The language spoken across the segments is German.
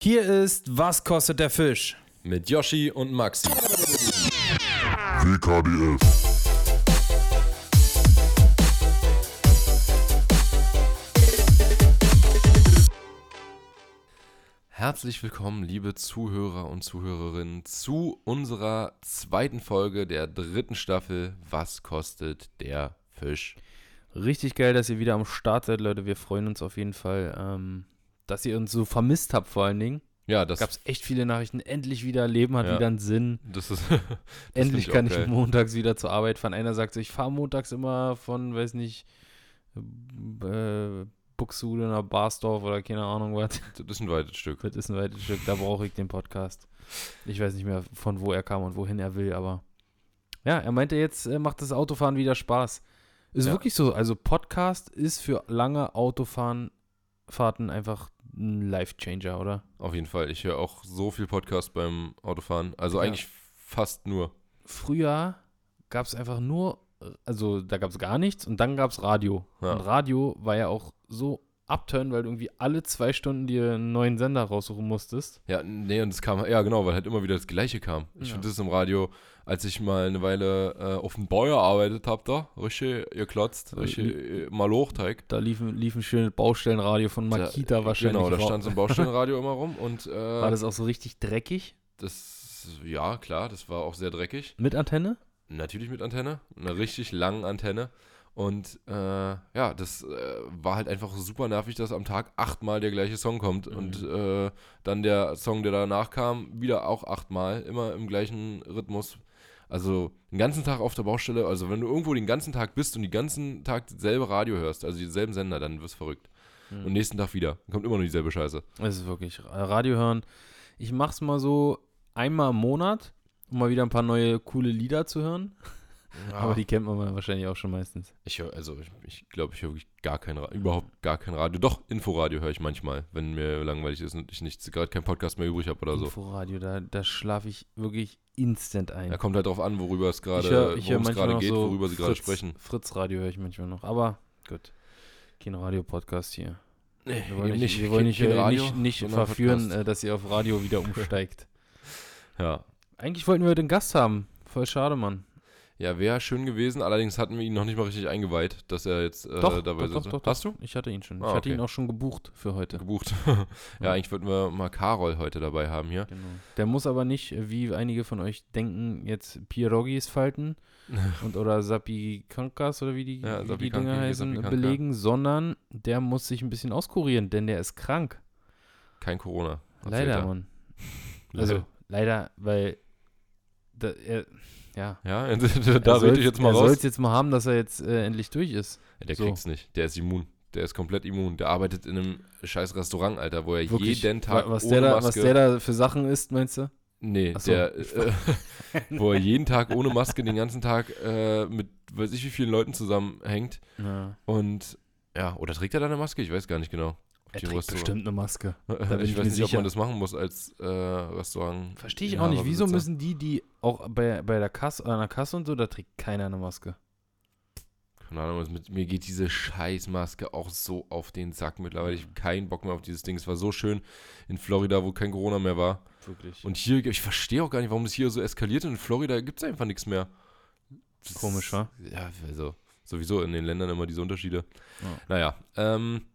Hier ist Was kostet der Fisch? Mit Yoshi und Maxi. WKDF. Herzlich willkommen, liebe Zuhörer und Zuhörerinnen, zu unserer zweiten Folge der dritten Staffel Was kostet der Fisch? Richtig geil, dass ihr wieder am Start seid, Leute. Wir freuen uns auf jeden Fall, ähm, dass ihr uns so vermisst habt, vor allen Dingen. Ja, das, Gab es echt viele Nachrichten. Endlich wieder Leben hat Ja. wieder einen Sinn. das ist. das Endlich find kann auch ich geil. montags wieder zur Arbeit fahren. Einer sagt so, ich fahre montags immer von, weiß nicht, äh, Buxtehude nach Barsdorf oder keine Ahnung was. Das ist ein weites Stück. Das ist ein weites Stück, da brauche ich den Podcast. Ich weiß nicht mehr, von wo er kam und wohin er will, aber ja, er meinte, jetzt äh, macht das Autofahren wieder Spaß. Ist Ja. wirklich so. Also Podcast ist für lange Autofahren Fahrten einfach ein Life-Changer, oder? Auf jeden Fall. Ich höre auch so viel Podcast beim Autofahren. Also Ja. eigentlich fast nur. Früher gab es einfach nur, also da gab es gar nichts und dann gab es Radio. Ja. Und Radio war ja auch so upturn, weil du irgendwie alle zwei Stunden dir einen neuen Sender raussuchen musstest. Ja, nee, und es kam, ja genau, weil halt immer wieder das Gleiche kam. Ich Ja. finde das im Radio, als ich mal eine Weile äh, auf dem Bau gearbeitet habe, da, richtig geklotzt, Äh, richtig äh, mal Lochteig. Da liefen, liefen schön Baustellenradio von Makita Da- wahrscheinlich. Genau, da stand so ein Baustellenradio immer rum und äh, War das auch so richtig dreckig? das, ja, klar, das war auch sehr dreckig. Mit Antenne? Natürlich mit Antenne, einer richtig langen Antenne. Und äh, ja, das äh, war halt einfach super nervig, dass am Tag achtmal der gleiche Song kommt. Mhm. Und äh, dann der Song, der danach kam, wieder auch achtmal, immer im gleichen Rhythmus. Also den ganzen Tag auf der Baustelle, also wenn du irgendwo den ganzen Tag bist und den ganzen Tag dasselbe Radio hörst, also denselben Sender, dann wirst du verrückt. Mhm. Und nächsten Tag wieder. Dann kommt immer nur dieselbe Scheiße. Es ist wirklich äh, Radio hören. Ich mach's mal so einmal im Monat, um mal wieder ein paar neue coole Lieder zu hören. Aber die kennt man wahrscheinlich auch schon meistens. Ich höre, also ich, ich glaube, ich höre wirklich gar kein Radio, überhaupt gar kein Radio. Doch, Inforadio höre ich manchmal, wenn mir langweilig ist und ich nicht gerade keinen Podcast mehr übrig habe oder so. Inforadio, da, da schlafe ich wirklich instant ein. Ja, kommt halt drauf an, worüber es gerade, geht, so worüber sie gerade Fritz- sprechen. Fritz-Radio höre ich manchmal noch. Aber gut, kein Radio-Podcast hier. Nee, Wir wollen nicht, wir wollen kein- nicht, äh, Radio, nicht, nicht verführen, Podcast. äh, dass ihr auf Radio wieder umsteigt. Ja. Eigentlich wollten wir heute einen Gast haben. Voll schade, Mann. Ja, wäre schön gewesen, allerdings hatten wir ihn noch nicht mal richtig eingeweiht, dass er jetzt äh, Doch, dabei doch, doch, sitzt. doch, Hast du? Ich hatte ihn schon. Ah, ich hatte okay. ihn auch schon gebucht für heute. Gebucht. Ja. ja, eigentlich wollten wir mal Karol heute dabei haben hier. Genau. Der muss aber nicht, wie einige von euch denken, jetzt Pierogis falten und oder Sapikankas oder wie die, Ja, wie die Dinger heißen, belegen, sondern der muss sich ein bisschen auskurieren, denn der ist krank. Kein Corona. Leider, er. Mann. Also, leider, weil da, er, ja. Ja, da er rede soll's- ich jetzt mal Er soll raus. es jetzt mal haben, dass er jetzt äh, endlich durch ist. Der So. kriegt's nicht. Der ist immun. Der ist komplett immun. Der arbeitet in einem scheiß Restaurant, Alter, wo er Wirklich, jeden Tag wa- was ohne der, da, Maske... was der da für Sachen isst, meinst du? nee, so. der, äh, wo er jeden Tag ohne Maske den ganzen Tag äh, mit weiß ich wie vielen Leuten zusammenhängt. Ja. Und ja, oder trägt er da eine Maske? Ich weiß gar nicht genau. Er trägt bestimmt eine Maske. bin ich weiß mir nicht, ob sicher. man das machen muss als äh, Restaurant. Verstehe ich auch nicht. Wieso müssen die, die auch bei, bei der Kasse, an der Kasse und so, da trägt keiner eine Maske. Keine Ahnung, mit mir geht diese Scheißmaske auch so auf den Sack mittlerweile. Ich habe keinen Bock mehr auf dieses Ding. Es war so schön in Florida, wo kein Corona mehr war. Wirklich. Und hier, ich verstehe auch gar nicht, warum das hier so eskaliert. In Florida gibt es einfach nichts mehr. Das Komisch, wa? Ja, also sowieso in den Ländern immer diese Unterschiede. Ja. Naja, ähm,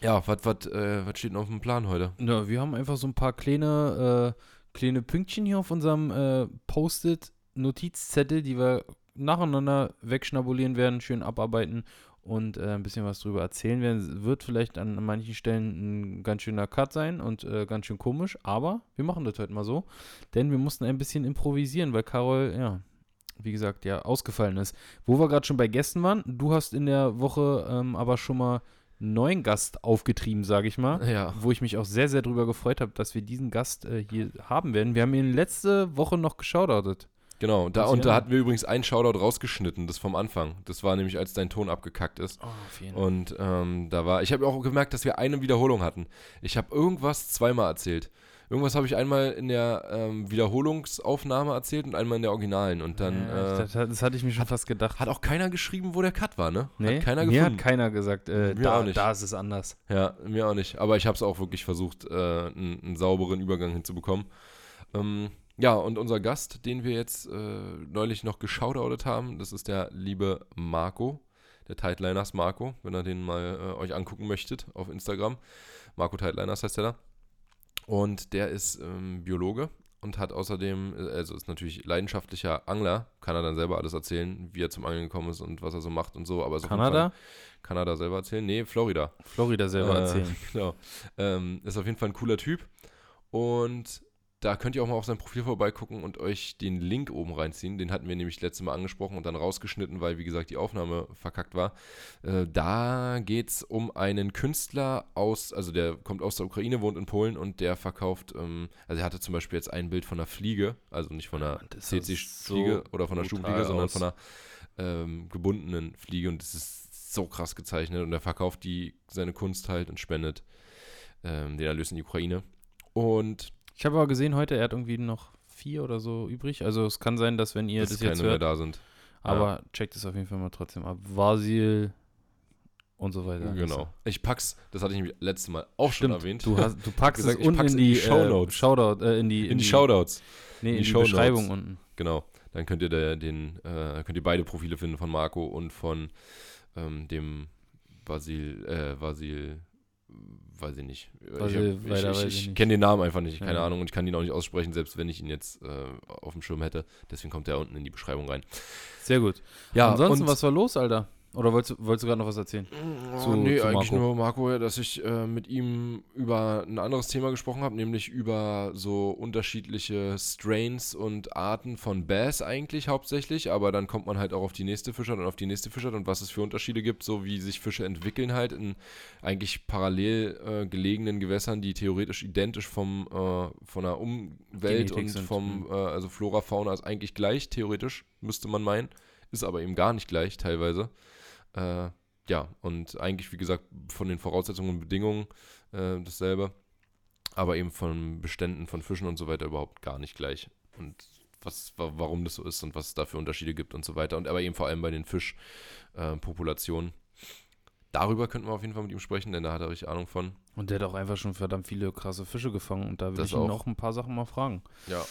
ja, was äh, steht denn auf dem Plan heute? Ja, wir haben einfach so ein paar kleine, äh, kleine Pünktchen hier auf unserem äh, Post-it-Notizzettel, die wir nacheinander wegschnabulieren werden, schön abarbeiten und äh, ein bisschen was drüber erzählen werden. Wird vielleicht an manchen Stellen ein ganz schöner Cut sein und äh, ganz schön komisch, aber wir machen das heute mal so, denn wir mussten ein bisschen improvisieren, weil Carol, ja, wie gesagt, ja, ausgefallen ist. Wo wir gerade schon bei Gästen waren, du hast in der Woche ähm, aber schon mal neuen Gast aufgetrieben, sage ich mal Ja, wo ich mich auch sehr, sehr drüber gefreut habe, dass wir diesen Gast äh, hier haben werden. Wir haben ihn letzte Woche noch geschaudert. genau. Da, und da hatten wir übrigens einen Shoutout rausgeschnitten, das vom Anfang. Das war nämlich, als dein Ton abgekackt ist. Oh, Und ähm, da war, ich habe auch gemerkt, dass wir eine Wiederholung hatten. Ich habe irgendwas zweimal erzählt. Irgendwas habe ich einmal in der ähm, Wiederholungsaufnahme erzählt und einmal in der Originalen. Und dann Ja, äh, das, das hatte ich mir schon fast gedacht. hat auch keiner geschrieben, wo der Cut war, ne? Nee, hat keiner mir gefunden. hat keiner gesagt, äh, Mir da, da ist es anders. Ja, mir auch nicht. Aber ich habe es auch wirklich versucht, äh, einen, einen sauberen Übergang hinzubekommen. Ähm, ja, und unser Gast, den wir jetzt äh, neulich noch geschaudoutet haben, das ist der liebe Marco, der Tightliners Marco, wenn ihr den mal äh, euch angucken möchtet auf Instagram. Marco Tightliners heißt er da. Und der ist ähm, Biologe und hat außerdem, äh, also ist natürlich leidenschaftlicher Angler, kann er dann selber alles erzählen, wie er zum Angeln gekommen ist und was er so macht und so. Aber jeden Kanada? Kanada selber erzählen? Nee, Florida. Florida selber Äh, erzählen. Genau. Ähm, ist auf jeden Fall ein cooler Typ. Und da könnt ihr auch mal auf sein Profil vorbeigucken und euch den Link oben reinziehen. Den hatten wir nämlich letztes Mal angesprochen und dann rausgeschnitten, weil, wie gesagt, die Aufnahme verkackt war. Äh, da geht es um einen Künstler aus, also der kommt aus der Ukraine, wohnt in Polen und der verkauft, ähm, also er hatte zum Beispiel jetzt ein Bild von einer Fliege, also nicht von einer CC-Fliege so oder von einer Schubfliege, sondern von einer ähm, gebundenen Fliege und das ist so krass gezeichnet und er verkauft die seine Kunst halt und spendet ähm, den Erlös in die Ukraine. Und Ich habe aber gesehen heute, er hat irgendwie noch vier oder so übrig. Also es kann sein, dass wenn ihr dass das keine jetzt mehr hört, da sind. aber checkt es auf jeden Fall mal trotzdem ab. Vasil und so weiter. Genau. Ich pack's, das hatte ich nämlich letztes Mal auch schon Stimmt, erwähnt. du, hast, du packst gesagt, es unten in die, in die Shownotes. Äh, Shoutout, äh, in die, in die Shoutouts. nee, in in die die. Beschreibung unten. Genau. Dann könnt ihr da den, äh, könnt ihr beide Profile finden von Marco und von ähm, dem Basil, äh, Vasil, weiß ich nicht. Ich ich, weiß ich, ich ich nicht. kenne den Namen einfach nicht, keine Ja. Ahnung, und ich kann ihn auch nicht aussprechen, selbst wenn ich ihn jetzt äh, auf dem Schirm hätte. Deswegen kommt er unten in die Beschreibung rein. Sehr gut. Ja, Ansonsten, was war los, Alter? Oder wolltest, du- wolltest du gerade noch was erzählen? Oh, zu- nee, zu eigentlich nur Marco, dass ich äh, mit ihm über ein anderes Thema gesprochen habe, nämlich über so unterschiedliche Strains und Arten von Bass eigentlich hauptsächlich, aber dann kommt man halt auch auf die nächste Fischart und auf die nächste Fischart und was es für Unterschiede gibt, so wie sich Fische entwickeln halt in eigentlich parallel äh, gelegenen Gewässern, die theoretisch identisch vom, äh, von der Umwelt Genetik und sind, vom, hm. äh, also Flora, Fauna ist eigentlich gleich, theoretisch, müsste man meinen, ist aber eben gar nicht gleich teilweise. Äh, ja, und eigentlich, wie gesagt, von den Voraussetzungen und Bedingungen äh, dasselbe, aber eben von Beständen von Fischen und so weiter überhaupt gar nicht gleich. Und was, wa- warum das so ist und was es da für Unterschiede gibt und so weiter. Und aber eben vor allem bei den Fischpopulationen. Äh. Darüber könnten wir auf jeden Fall mit ihm sprechen, denn da hat er richtig Ahnung von. Und der hat auch einfach schon verdammt viele krasse Fische gefangen. Und da will Das ich ihn auch. noch ein paar Sachen mal fragen. Ja.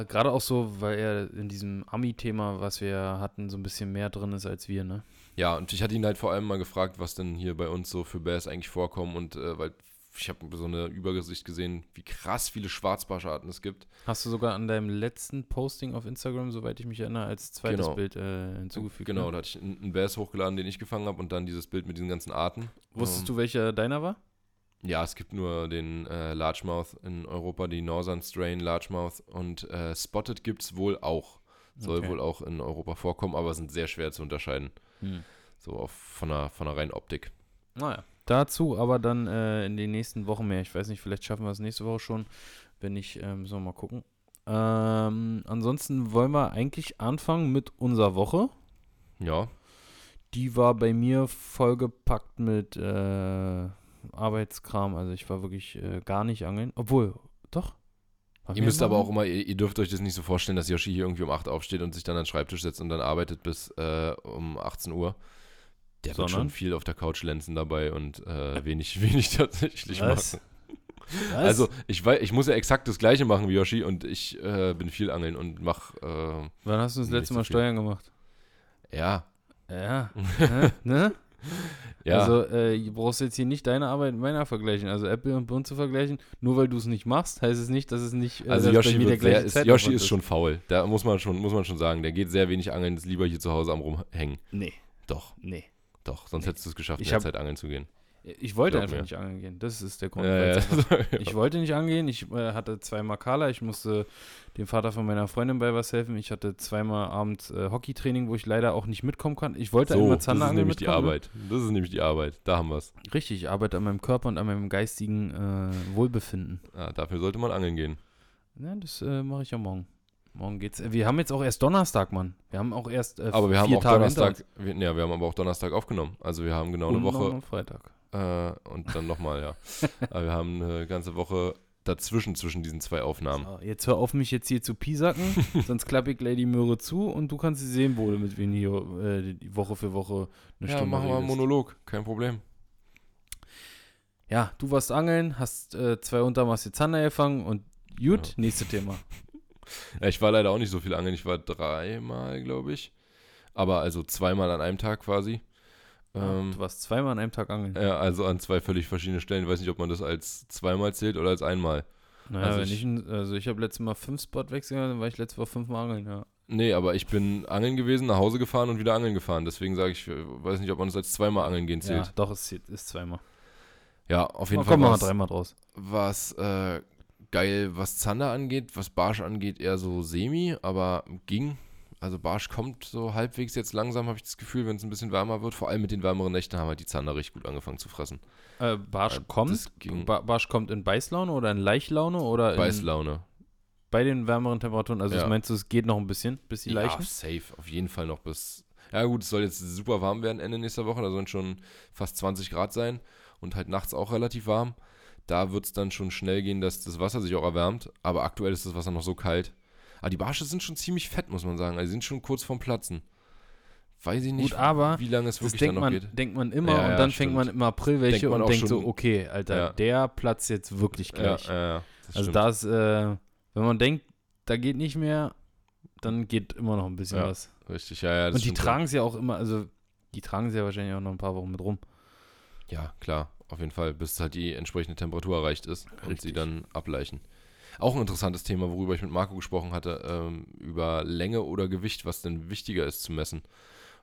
Äh, Gerade auch so, weil er in diesem Ami-Thema, was wir hatten, so ein bisschen mehr drin ist als wir, ne? Ja, und ich hatte ihn halt vor allem mal gefragt, was denn hier bei uns so für Bass eigentlich vorkommen und äh, weil ich habe so eine Übersicht gesehen, wie krass viele Schwarzbarscharten es gibt. Hast du sogar an deinem letzten Posting auf Instagram, soweit ich mich erinnere, als zweites Genau. Bild äh, hinzugefügt. Genau, Ne? da hatte ich einen Bass hochgeladen, den ich gefangen habe und dann dieses Bild mit diesen ganzen Arten. Wusstest Ähm, du, welcher deiner war? Ja, es gibt nur den äh, Largemouth in Europa, die Northern Strain Largemouth und äh, Spotted gibt es wohl auch. Soll Okay. wohl auch in Europa vorkommen, aber sind sehr schwer zu unterscheiden. Hm. So auf, von, der, von der reinen Optik. Naja. Dazu aber dann äh, in den nächsten Wochen mehr. Ich weiß nicht, vielleicht schaffen wir es nächste Woche schon. Wenn nicht, ähm, müssen wir mal gucken. Ähm, ansonsten wollen wir eigentlich anfangen mit unserer Woche. Ja, Die war bei mir vollgepackt mit äh, Arbeitskram. Also ich war wirklich äh, gar nicht angeln. Obwohl, doch. Ihr müsst aber auch immer, ihr, ihr dürft euch das nicht so vorstellen, dass Yoshi hier irgendwie um 8 aufsteht und sich dann an den Schreibtisch setzt und dann arbeitet bis äh, um 18 Uhr. Der wird Sondern? schon viel auf der Couch lenzen dabei und äh, wenig, wenig tatsächlich Was? machen. Was? Also ich weiß, ich muss ja exakt das gleiche machen wie Yoshi und ich äh, bin viel angeln und mach äh, Wann hast du das letzte so Mal viel. Steuern gemacht? ja, Ja. ne? Ja. Also, äh, du brauchst jetzt hier nicht deine Arbeit mit meiner vergleichen. Also, Apple und Birn zu vergleichen. Nur weil du es nicht machst, heißt es nicht, dass es nicht. äh, also Yoshi, wird sehr, gleiche ist, Yoshi ist schon faul. Da muss man schon, muss man schon sagen. Der geht sehr wenig angeln, ist lieber hier zu Hause am rumhängen. Nee, Doch, nee. doch. Sonst Nee. hättest du es geschafft, Ich in der hab- Zeit angeln zu gehen. Ich wollte einfach mir. nicht angeln gehen. Das ist der Grund. Ja, ja. Ich wollte nicht angehen. Ich äh, hatte zweimal Kala. Ich musste dem Vater von meiner Freundin bei was helfen. Ich hatte zweimal abends äh, Hockeytraining, wo ich leider auch nicht mitkommen kann. Ich wollte so, einmal das ist nämlich die mitkommen, ne? Arbeit. Das ist nämlich die Arbeit. Da haben wir es. Richtig, ich arbeite an meinem Körper und an meinem geistigen äh, Wohlbefinden. Ah, dafür sollte man angeln gehen. Ja, das äh, mache ich ja morgen. Morgen geht's. Wir haben jetzt auch erst Donnerstag, Mann. Wir haben auch erst äh, Aber wir haben auch Tage Donnerstag, wir, ja, wir haben aber auch Donnerstag aufgenommen. Also wir haben genau uns. eine Und Woche Freitag. Äh, und dann nochmal, ja. aber wir haben eine ganze Woche dazwischen, zwischen diesen zwei Aufnahmen. So, jetzt hör auf, mich jetzt hier zu piesacken, sonst klappe ich Lady Möhre zu und du kannst sie sehen, wo du mit wem hier äh, die Woche für Woche eine ja, Stunde machen wir einen. Monolog, kein Problem. Ja, du warst angeln, hast äh, zwei Untermaße Zander gefangen und gut, Ja. nächstes Thema. Ja, ich war leider auch nicht so viel angeln, ich war dreimal, glaube ich. Aber also zweimal an einem Tag quasi. Ähm, du warst zweimal an einem Tag angeln. ja, also an zwei völlig verschiedenen Stellen. Ich weiß nicht, ob man das als zweimal zählt oder als einmal. naja, also ich- ich, also ich habe letztes Mal fünf Spotwechsel, dann war ich letztes Mal fünfmal angeln, ja. Nee, aber ich bin angeln gewesen, nach Hause gefahren und wieder angeln gefahren. Deswegen sage ich, weiß nicht, ob man das als zweimal angeln gehen Ja, zählt. doch, es ist, ist zweimal. Ja, auf jeden Na, Fall komm, machen wir war's- dreimal draus. was äh, geil, was Zander angeht, was Barsch angeht, eher so semi, aber ging. Also Barsch kommt so halbwegs jetzt langsam, habe ich das Gefühl, wenn es ein bisschen wärmer wird. Vor allem mit den wärmeren Nächten haben halt die Zander richtig gut angefangen zu fressen. Äh, Barsch Äh, kommt, ba Barsch kommt in Beißlaune oder in Leichlaune oder in, Beißlaune. bei den wärmeren Temperaturen? Also Ja. meinst du, es geht noch ein bisschen, bis die Ja, Leichen? safe. Auf jeden Fall noch bis. Ja, gut, es soll jetzt super warm werden Ende nächster Woche. Da sollen schon fast 20 Grad sein und halt nachts auch relativ warm. Da wird es dann schon schnell gehen, dass das Wasser sich auch erwärmt. Aber aktuell ist das Wasser noch so kalt. Aber die Barsche sind schon ziemlich fett, muss man sagen. Also, die sind schon kurz vorm Platzen. Weiß ich nicht, Gut, aber wie lange es Das wirklich denkt dann noch man, geht. denkt man immer Ja, und ja, dann stimmt. fängt man im April welche Denkt und denkt so, okay, Alter, Ja. der platzt jetzt wirklich gleich. ja, ja. Das also stimmt. da ist, äh, wenn man denkt, da geht nicht mehr, dann geht immer noch ein bisschen was. Richtig, ja, ja. das und die tragen es ja auch immer, also die tragen sie ja wahrscheinlich auch noch ein paar Wochen mit rum. Ja, klar, auf jeden Fall, bis halt die entsprechende Temperatur erreicht ist und sie Richtig. dann ableichen. Auch ein interessantes Thema, worüber ich mit Marco gesprochen hatte, ähm, über Länge oder Gewicht, was denn wichtiger ist zu messen.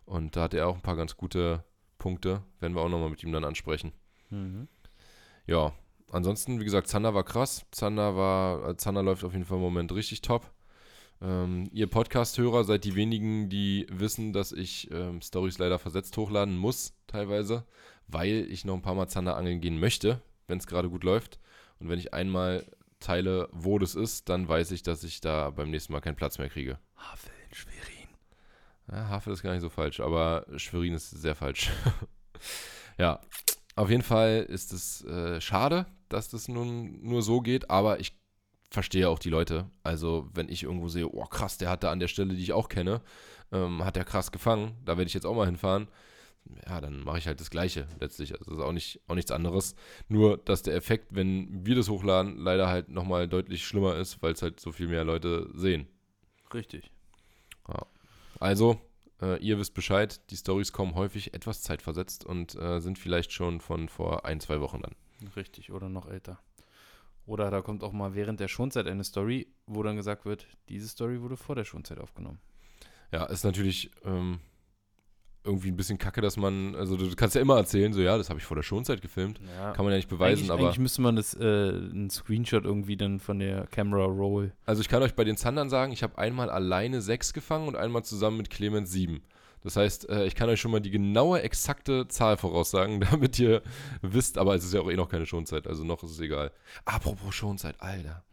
Und da hat er auch ein paar ganz gute Punkte, werden wir auch nochmal mit ihm dann ansprechen. Mhm. Ja, ansonsten, wie gesagt, Zander war krass. Zander war, äh, Zander läuft auf jeden Fall im Moment richtig top. Ähm, ihr Podcast-Hörer seid die wenigen, die wissen, dass ich ähm, Stories leider versetzt hochladen muss, teilweise, weil ich noch ein paar Mal Zander angeln gehen möchte, wenn es gerade gut läuft. Und wenn ich einmal teile, wo das ist, dann weiß ich, dass ich da beim nächsten Mal keinen Platz mehr kriege. Havel in Schwerin. Ja, Havel ist gar nicht so falsch, aber Schwerin ist sehr falsch. ja, auf jeden Fall ist es äh, schade, dass das nun nur so geht, aber ich verstehe auch die Leute. Also, wenn ich irgendwo sehe, oh krass, der hat da an der Stelle, die ich auch kenne, ähm, hat der krass gefangen, da werde ich jetzt auch mal hinfahren. Ja, dann mache ich halt das Gleiche letztlich. Also, das ist auch, nicht, auch nichts anderes. Nur, dass der Effekt, wenn wir das hochladen, leider halt nochmal deutlich schlimmer ist, weil es halt so viel mehr Leute sehen. Richtig. Also, äh, ihr wisst Bescheid, die Stories kommen häufig etwas zeitversetzt und äh, sind vielleicht schon von vor ein, zwei Wochen dann. Richtig, oder noch älter. Oder da kommt auch mal während der Schonzeit eine Story, wo dann gesagt wird, diese Story wurde vor der Schonzeit aufgenommen. Ja, ist natürlich ähm, irgendwie ein bisschen kacke, dass man, also du kannst ja immer erzählen, so ja, das habe ich vor der Schonzeit gefilmt. Ja, Kann man ja nicht beweisen, eigentlich, aber eigentlich müsste man das, äh, einen Screenshot irgendwie dann von der Camera Roll. also ich kann euch bei den Zandern sagen, ich habe einmal alleine sechs gefangen und einmal zusammen mit Clemens sieben. Das heißt, äh, ich kann euch schon mal die genaue, exakte Zahl voraussagen, damit ihr wisst, aber es ist ja auch eh noch keine Schonzeit, also noch ist es egal. Apropos Schonzeit, Alter.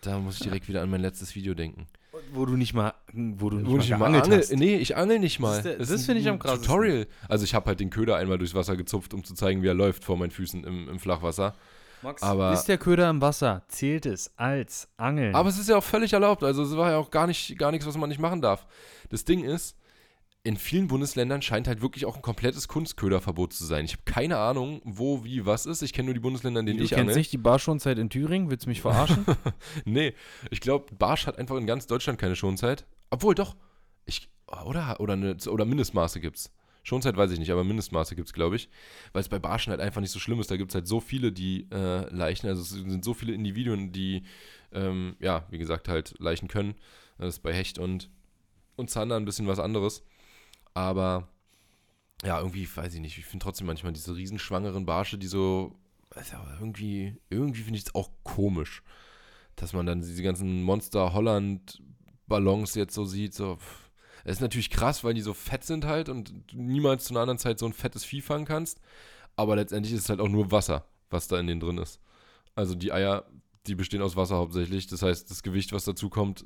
Da muss ich direkt wieder an mein letztes Video denken. Wo du nicht mal, wo du nicht Wo mal ich mal angel, hast. Nee, ich angel nicht mal. Das ist das finde ich am krassesten. Tutorial. Also ich habe halt den Köder einmal durchs Wasser gezupft, um zu zeigen, wie er läuft vor meinen Füßen im, im Flachwasser. Max, aber- ist der Köder im Wasser? Zählt es als Angeln? Aber es ist ja auch völlig erlaubt. Also es war ja auch gar, nicht, gar nichts, was man nicht machen darf. Das Ding ist, in vielen Bundesländern scheint halt wirklich auch ein komplettes Kunstköderverbot zu sein. Ich habe keine Ahnung, wo, wie, was ist. Ich kenne nur die Bundesländer, in denen du ich kennst nicht die Barschonzeit in Thüringen? Willst du mich verarschen? Nee, ich glaube, Barsch hat einfach in ganz Deutschland keine Schonzeit. Obwohl, doch. Ich, oder, oder, eine, oder Mindestmaße gibt's. Schonzeit weiß ich nicht, aber Mindestmaße gibt's, glaube ich. Weil es bei Barschen halt einfach nicht so schlimm ist. Da gibt's halt so viele, die äh, leichen. Also es sind so viele Individuen, die, ähm, ja, wie gesagt, halt leichen können. Das ist bei Hecht und, und Zander ein bisschen was anderes. Aber ja, irgendwie, weiß ich nicht, ich finde trotzdem manchmal diese riesenschwangeren Barsche, die so, aber irgendwie, irgendwie finde ich es auch komisch, dass man dann diese ganzen Monster Holland Ballons jetzt so sieht, so, es ist natürlich krass, weil die so fett sind halt und du niemals zu einer anderen Zeit so ein fettes Vieh fangen kannst, aber letztendlich ist es halt auch nur Wasser, was da in denen drin ist. Also die Eier, die bestehen aus Wasser hauptsächlich, das heißt, das Gewicht, was dazu kommt,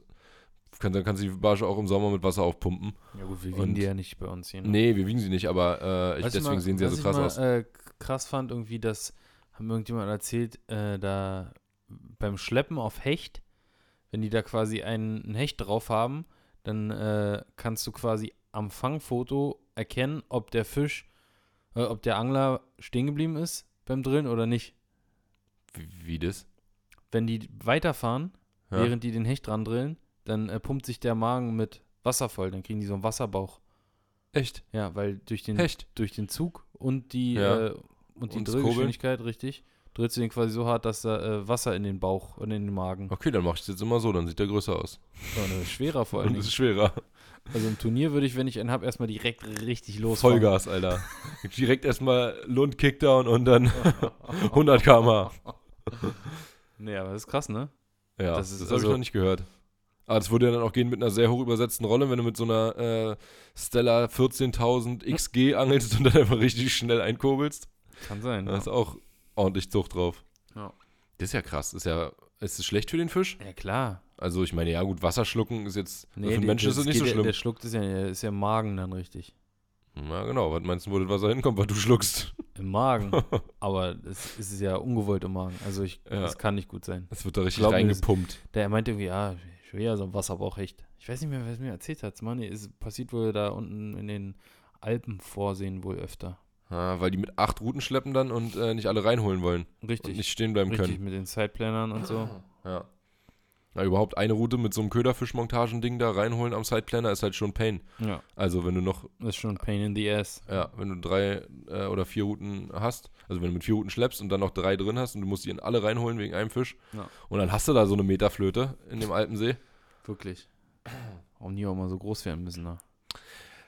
kann, dann kannst du die Barsche auch im Sommer mit Wasser aufpumpen. ja gut, wir Und- wiegen die ja nicht bei uns hier. ne? Nee, wir wiegen sie nicht, aber äh, ich, deswegen mal, sehen sie ja so krass mal, aus. Äh, krass fand irgendwie, dass haben irgendjemand erzählt, äh, da beim Schleppen auf Hecht, wenn die da quasi einen, einen Hecht drauf haben, dann äh, kannst du quasi am Fangfoto erkennen, ob der Fisch, äh, ob der Angler stehen geblieben ist beim Drillen oder nicht. Wie, wie das? Wenn die weiterfahren, Ja. während die den Hecht dran drillen, dann äh, pumpt sich der Magen mit Wasser voll, dann kriegen die so einen Wasserbauch. Echt? Ja, weil durch den, Echt? durch den Zug und die, Ja. äh, und die Und das Drehgeschwindigkeit, richtig, drehst du den quasi so hart, dass da äh, Wasser in den Bauch und in den Magen. Okay, dann mach ich es jetzt immer so, dann sieht der größer aus. Ja, das ist schwerer vor allem. Es ist schwerer. Also im Turnier würde ich, wenn ich einen habe, erstmal direkt richtig losfahren. Vollgas, Alter. Direkt erstmal Lund Kickdown und dann 100 km/h. Nee, aber das ist krass, ne? Ja, Das das, ist habe ich also- noch nicht gehört. Aber das würde ja dann auch gehen mit einer sehr hoch übersetzten Rolle, wenn du mit so einer äh, Stella 14.000 XG angelst und dann einfach richtig schnell einkurbelst. Kann sein. Da Ja, ist auch ordentlich Zucht drauf. Ja. Das ist ja krass. Ist ja, ist es schlecht für den Fisch? ja klar. Also ich meine, ja gut, Wasser schlucken ist jetzt, für den Menschen ist es nicht so schlimm. Der schluckt ist ja, ist ja im Magen dann richtig. Na genau, was meinst du, wo das Wasser hinkommt, weil du schluckst? Im Magen. aber es, es ist ja ungewollt im Magen. Also ich, Ja. das kann nicht gut sein. Es wird da richtig Glaub mir, das- reingepumpt. Der meinte irgendwie, ja, ja so ein Wasserbauch echt. Ich weiß nicht mehr, wer es mir erzählt hat. Mann, es passiert wohl da unten in den Alpen vorsehen wohl öfter. Ja, weil die mit acht Routen schleppen dann und äh, nicht alle reinholen wollen Richtig. und nicht stehen bleiben richtig, können. mit den Sideplanern und so. Ja. Na, überhaupt eine Route mit so einem Köderfischmontagending da reinholen am Sideplanner ist halt schon Pain. Ja, Also wenn du noch, das ist schon Pain in the ass. ja, wenn du drei äh, oder vier Routen hast, also wenn du mit vier Routen schleppst und dann noch drei drin hast und du musst die in alle reinholen wegen einem Fisch Ja. und dann hast du da so eine Meterflöte in dem Alpensee. Wirklich. Warum die auch mal so groß werden müssen, ne?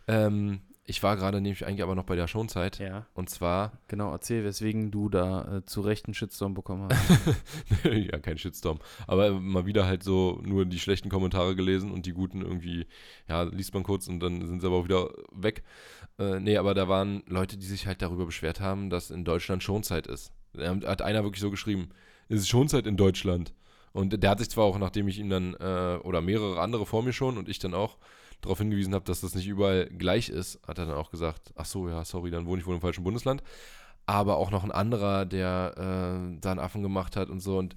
Ähm, ich war gerade nämlich eigentlich aber noch bei der Schonzeit Ja. und zwar, Genau, erzähl, weswegen du da äh, zu Recht einen Shitstorm bekommen hast. ja, kein Shitstorm, aber mal wieder halt so nur die schlechten Kommentare gelesen und die guten irgendwie, ja, liest man kurz und dann sind sie aber auch wieder weg. Äh, nee, aber da waren Leute, die sich halt darüber beschwert haben, dass in Deutschland Schonzeit ist. Da hat einer wirklich so geschrieben, es ist Schonzeit in Deutschland. Und der hat sich zwar auch, nachdem ich ihn dann, äh, oder mehrere andere vor mir schon und ich dann auch darauf hingewiesen habe, dass das nicht überall gleich ist, hat er dann auch gesagt, ach so, ja, sorry, dann wohne ich wohl im falschen Bundesland. Aber auch noch ein anderer, der äh, da einen Affen gemacht hat und so. Und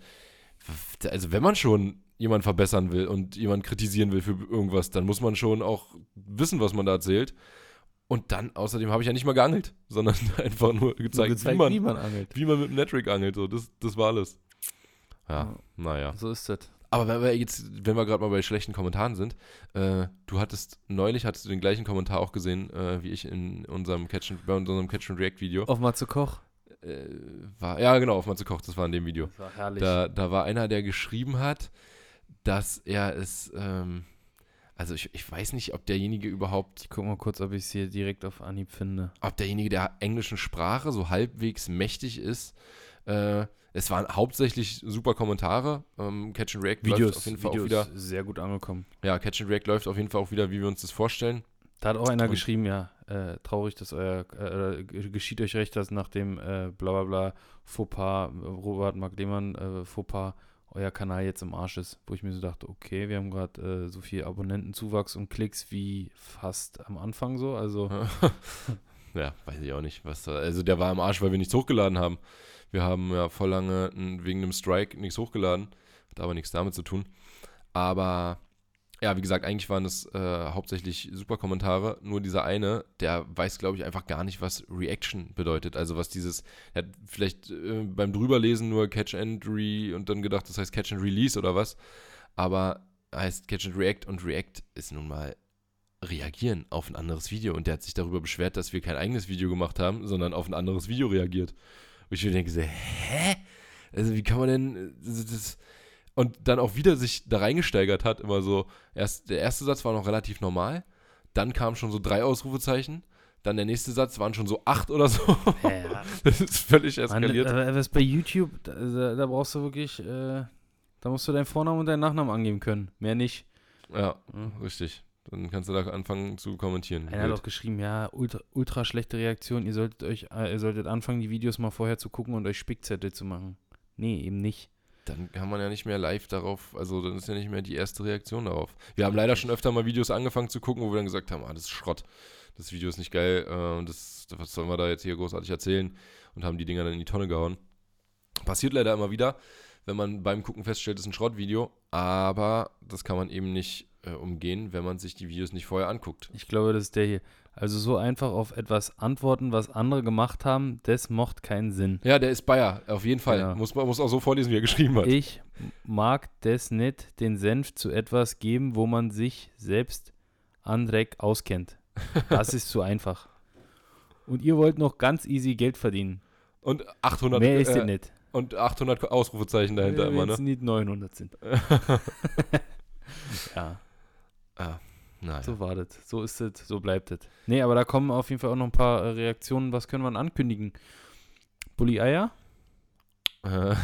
also wenn man schon jemanden verbessern will und jemanden kritisieren will für irgendwas, dann muss man schon auch wissen, was man da erzählt. Und dann, außerdem habe ich ja nicht mal geangelt, sondern einfach nur gezeigt, gezeigt, wie, man, wie man angelt. wie man mit dem Netrick angelt. So, das, das war alles. Ja, Ja. naja. So ist das. Aber wenn wir jetzt, wenn wir gerade mal bei schlechten Kommentaren sind, äh, du hattest, neulich hattest du den gleichen Kommentar auch gesehen, äh, wie ich in unserem Catch and, bei unserem Catch and React Video. Auf Matze Koch. Äh, war, ja, genau, auf Matze Koch, das war in dem Video. Das war herrlich. Da, da war einer, der geschrieben hat, dass er es, ähm, also ich, ich weiß nicht, ob derjenige überhaupt, ich guck mal kurz, ob ich es hier direkt auf Anhieb finde. ob derjenige der englischen Sprache so halbwegs mächtig ist. Äh, es waren hauptsächlich super Kommentare. Ähm, Catch and React läuft auf jeden Fall Videos auch wieder. sehr gut angekommen. Ja, Catch and React läuft auf jeden Fall auch wieder, wie wir uns das vorstellen. Da hat auch einer Und- geschrieben, ja, äh, traurig, dass euer, äh, geschieht euch recht, dass nach dem äh, bla bla bla Fauxpas, äh, Robert Mark Lehmann äh, Fauxpas, euer Kanal jetzt im Arsch ist. Wo ich mir so dachte, okay, wir haben gerade äh, so viel Abonnentenzuwachs und Klicks wie fast am Anfang so. Also, ja, weiß ich auch nicht, was da. Also der war im Arsch, weil wir nichts hochgeladen haben. Wir haben ja voll lange wegen einem Strike nichts hochgeladen. Hat aber nichts damit zu tun. Aber ja, wie gesagt, eigentlich waren es äh, hauptsächlich super Kommentare. Nur dieser eine, der weiß, glaube ich, einfach gar nicht, was Reaction bedeutet. Also was dieses, er hat vielleicht äh, beim drüberlesen nur Catch and Re und dann gedacht, das heißt Catch and Release oder was. Aber heißt Catch and React und React ist nun mal reagieren auf ein anderes Video. Und der hat sich darüber beschwert, dass wir kein eigenes Video gemacht haben, sondern auf ein anderes Video reagiert. Und ich mir denke so, hä? Also wie kann man denn äh, das, und dann auch wieder sich da reingesteigert hat, immer so, erst, der erste Satz war noch relativ normal, dann kamen schon so drei Ausrufezeichen, dann der nächste Satz waren schon so acht oder so. ja. Das ist völlig eskaliert. äh, was bei YouTube, da, da, da brauchst du wirklich, äh, da musst du deinen Vornamen und deinen Nachnamen angeben können. Mehr nicht. ja, Mhm. richtig. Dann kannst du da anfangen zu kommentieren. Einer hat auch geschrieben, ja, ultra, ultra schlechte Reaktion, ihr solltet euch, äh, ihr solltet anfangen, die Videos mal vorher zu gucken und euch Spickzettel zu machen. Nee, eben nicht. Dann kann man ja nicht mehr live darauf, also dann ist ja nicht mehr die erste Reaktion darauf. Wir haben leider schon öfter mal Videos angefangen zu gucken, wo wir dann gesagt haben, ah, das ist Schrott. Das Video ist nicht geil äh, und das, was sollen wir da jetzt hier großartig erzählen? Und haben die Dinger dann in die Tonne gehauen. Passiert leider immer wieder. wenn man beim Gucken feststellt, es ist ein Schrottvideo. Aber das kann man eben nicht äh, umgehen, wenn man sich die Videos nicht vorher anguckt. Ich glaube, das ist der hier. Also so einfach auf etwas antworten, was andere gemacht haben, das macht keinen Sinn. Ja, der ist Bayer, auf jeden Fall. Ja. Muss man muss auch so vorlesen, wie er geschrieben hat. Ich mag das nicht, den Senf zu etwas geben, wo man sich selbst an Dreck auskennt. Das ist zu einfach. Und ihr wollt noch ganz easy Geld verdienen. Und 800, Mehr ist äh, es nicht. und 800 Ausrufezeichen dahinter immer, Wenn es ne? nicht 900 sind. ja, Naja. so war das. So ist es, so bleibt es. Nee, aber da kommen auf jeden Fall auch noch ein paar äh, Reaktionen. Was können wir ankündigen? Bulli Eier? Äh,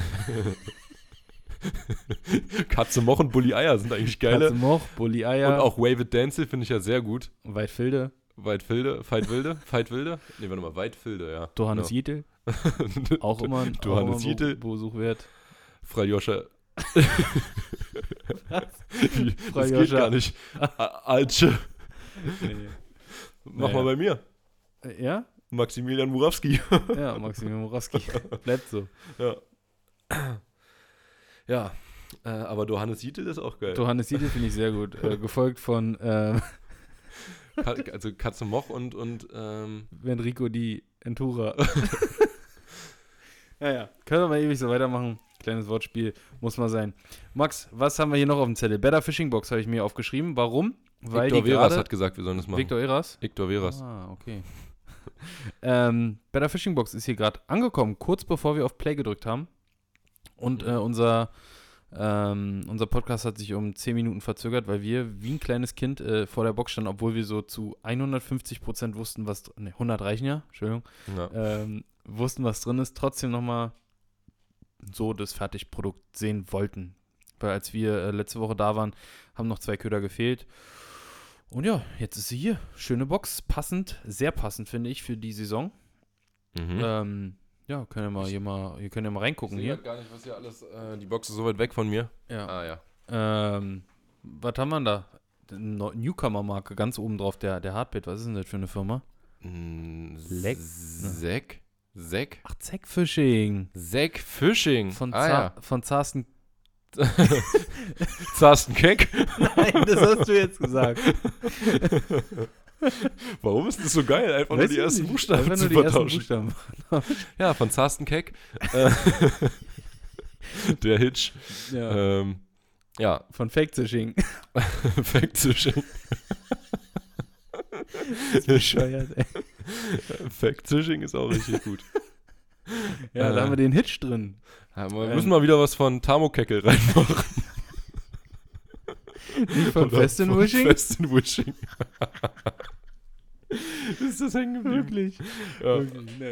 Katze Moch und Bulli Eier sind eigentlich geile. Katze Moch, Bulli Eier, Und auch Wave It Dancel finde ich ja sehr gut. Weidfilde, Weitwilde, Feitwilde, Feitwilde? Nee, warte mal, Weitwilde, ja. Johannes Genau. Jiedel, auch immer ein Du auch Hannes immer Jiedel. Be- Besuch wert. Fraljoscha. das geht gar nicht. Altsche. Mach Naja. mal bei mir. Äh, Ja? Maximilian Murawski. Ja, Maximilian Moraski. Bleibt so. ja. Ja. Äh, aber Johannes Jiedel ist auch geil. Johannes Jiedel finde ich sehr gut. Äh, gefolgt von Ka also Katze Moch und, und ähm, Enrico di Entura. ja, ja. Können wir mal ewig so weitermachen. Kleines Wortspiel. Muss mal sein. Max, was haben wir hier noch auf dem Zettel? Better Fishing Box habe ich mir aufgeschrieben. Warum? Weil Victor Veras hat gesagt, wir sollen das machen. Victor Eras? Victor Veras. Ah, okay. ähm, Better Fishing Box ist hier gerade angekommen, kurz bevor wir auf Play gedrückt haben. Und äh, unser, ähm, unser Podcast hat sich um 10 Minuten verzögert, weil wir wie ein kleines Kind äh, vor der Box standen, obwohl wir so zu 150 Prozent wussten, was. Ne, 100 reichen ja, Entschuldigung. Ja. Ähm, wussten, was drin ist, trotzdem nochmal so das Fertigprodukt sehen wollten. Weil als wir äh, letzte Woche da waren, haben noch zwei Köder gefehlt. Und ja, jetzt ist sie hier. Schöne Box, passend, sehr passend, finde ich, für die Saison. Mhm. Ähm, ja, können wir mal hier mal, ihr könnt ja mal reingucken ich hier. sehe gar nicht, was hier alles. Äh, die Box ist so weit weg von mir. Ja. Ah ja. Ähm, was haben wir denn da? Newcomer-Marke, ganz oben drauf, der, der Hardbait. Was ist denn das für eine Firma? Mm, Leck- Sek? Sek? Ach, Zack Fishing. Sek Fishing. Von, ah, Za ja. von Zarsten. Zarsten Keck. Nein, das hast du jetzt gesagt. Warum ist das so geil? Einfach nur Weiß die ich ersten nicht. Buchstaben Einfach zu nur die vertauschen. Ja, von Zarsten Keck. Äh, Der Hitch. Ja. Ähm, ja, Von Fake Fishing. Fact Fishing. Bescheuert, ey. Fact Fishing ist auch richtig gut. Ja, da Äh. haben wir den Hitch drin. Ja, wir Ähm. müssen mal wieder was von Thermokeckel reinmachen. Nicht von Oder Fest von Wishing? Fest in Wishing. ist das hängen geblieben? Wirklich. Ja. Wirklich, ne.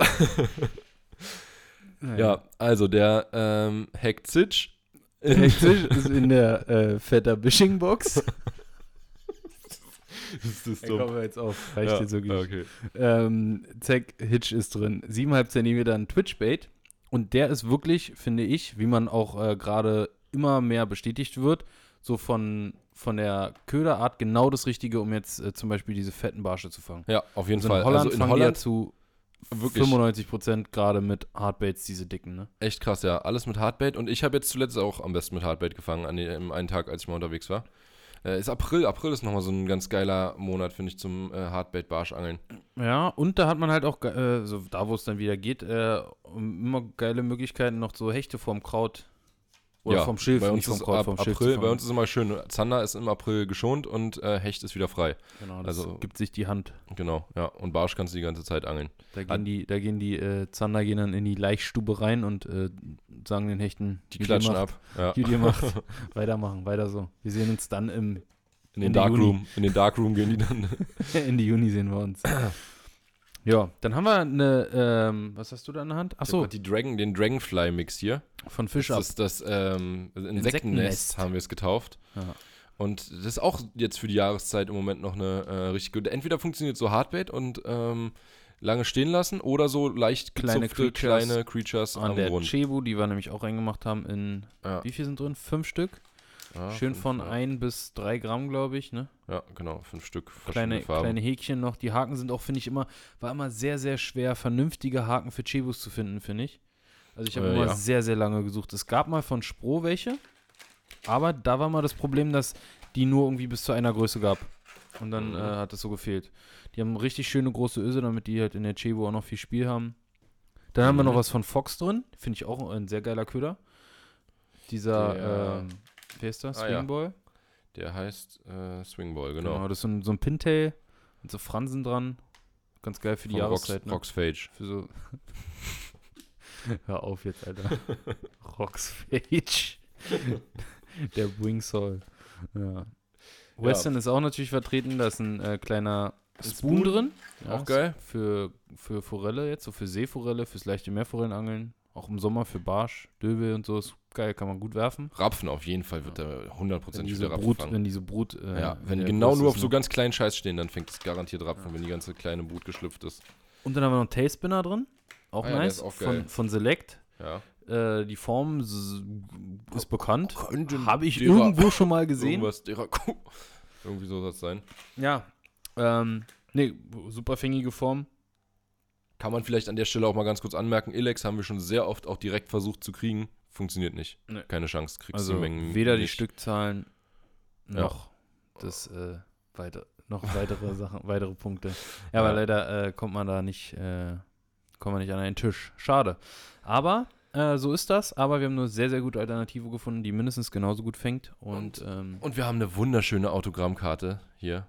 Naja. ja, also der ähm. Der Hektisch ist in der äh, Fetter Bishing Box. Ist das Da kommen wir jetzt auf. Reicht Ja, jetzt wirklich. Okay. Ähm, Zack Hitch ist drin. 7,5 cm ein Twitch-Bait. Und der ist wirklich, finde ich, wie man auch äh, gerade immer mehr bestätigt wird, so von, von der Köderart genau das Richtige, um jetzt äh, zum Beispiel diese fetten Barsche zu fangen. Ja, auf jeden Also Fall. in Holland also in Holland zu wirklich 95 Prozent gerade mit Hardbaits, diese dicken, ne? echt krass, ja. Alles mit Hardbait. Und ich habe jetzt zuletzt auch am besten mit Hardbait gefangen, an dem einen Tag, als ich mal unterwegs war. Äh, ist April. April ist nochmal so ein ganz geiler Monat, finde ich, zum äh, Hardbait-Barschangeln. Ja, und da hat man halt auch, äh, so da wo es dann wieder geht, äh, immer geile Möglichkeiten, noch so Hechte vorm Kraut oder vom Schilf, bei uns nicht vom Kraut, ab vom Schilf. April, bei uns ist immer schön. Zander ist im April geschont und äh, Hecht ist wieder frei. Genau, das also- gibt sich die Hand. Genau, ja. Und Barsch kannst du die ganze Zeit angeln. Da gehen die, da gehen die äh, Zander gehen dann in die Laichstube rein und äh, sagen den Hechten, Die "Gut klatschen gemacht, ab. Ja. Gut gemacht. Weitermachen, weiter so. Wir sehen uns dann im, In In den die. Darkroom. In den Darkroom gehen die dann. Ende Juni sehen wir uns. ja, dann haben wir eine, ähm, was hast du da in der Hand? Achso. Die Dragon, den Dragonfly-Mix hier. von Fish. Das ist das ähm, Insektennest, Insektennest. haben wir es getauft. Ja. Und das ist auch jetzt für die Jahreszeit im Moment noch eine äh, richtig gute. Entweder funktioniert so Hardbait und ähm, lange stehen lassen oder so leicht Kleine gezupfte Creatures kleine Creatures An am der Grund. Cebu, die wir nämlich auch reingemacht haben in, Ja. wie viel sind drin? Fünf Stück. Ja, Schön von ja. 1 bis 3 Gramm, glaube ich, ne? Ja, genau, fünf Stück. Kleine, verschiedene Farben. kleine Häkchen noch. Die Haken sind auch, finde ich, immer, war immer sehr, sehr schwer, vernünftige Haken für Chebus zu finden, finde ich. Also ich habe Äh, immer ja. sehr, sehr lange gesucht. Es gab mal von Spro welche, aber da war mal das Problem, dass die nur irgendwie bis zu einer Größe gab. Und dann Mhm. äh, hat es so gefehlt. Die haben richtig schöne große Öse, damit die halt in der Chebo auch noch viel Spiel haben. Dann haben wir noch Mhm. was von Fox drin. Finde ich auch ein sehr geiler Köder. Dieser, Der- ähm, wie heißt das? Ah, ja. Der heißt äh, Swingball, Genau. genau. das ist so ein, so ein Pintail mit so Fransen dran. Ganz geil für die Von Rox, Jahreszeit. Ne? Roxphage. Für so. Hör auf jetzt, Alter. Roxphage. Der Wingsaw. Ja. Western ist auch natürlich vertreten. Da ist ein äh, kleiner Spoon, Spoon, drin. auch ist geil. Für, für Forelle jetzt, so für Seeforelle, fürs leichte Meerforellenangeln. Auch im Sommer für Barsch, Döbel und so. Ist geil, kann man gut werfen. Rapfen auf jeden Fall wird da Wenn 100% diese wieder Rapfen Brut, fangen. wenn diese Brut. Äh, ja, wenn genau nur auf so ne? ganz kleinen Scheiß stehen, dann fängt es garantiert Rapfen, wenn die ganze kleine Brut geschlüpft ist. Und dann haben wir noch einen Tailspinner drin. Auch Ah ja, nice. ist auch von, von Select. Ja. Äh, die Form ist bekannt. Habe ich derer- irgendwo schon mal gesehen. Irgendwie so soll es sein. Ja. Ähm, nee, super fängige Form. Kann man vielleicht an der Stelle auch mal ganz kurz anmerken, Ilex haben wir schon sehr oft auch direkt versucht zu kriegen. Funktioniert nicht. Nee. Keine Chance, kriegst Also die Mengen weder die nicht. Stückzahlen Ja. noch das äh, weiter, noch weitere Sachen, weitere Punkte. Ja, aber Ja. leider äh, kommt man da nicht, äh, kommt man nicht an einen Tisch. Schade. Aber äh, so ist das. Aber wir haben eine sehr, sehr gute Alternative gefunden, die mindestens genauso gut fängt. Und, ähm, Und wir haben eine wunderschöne Autogrammkarte hier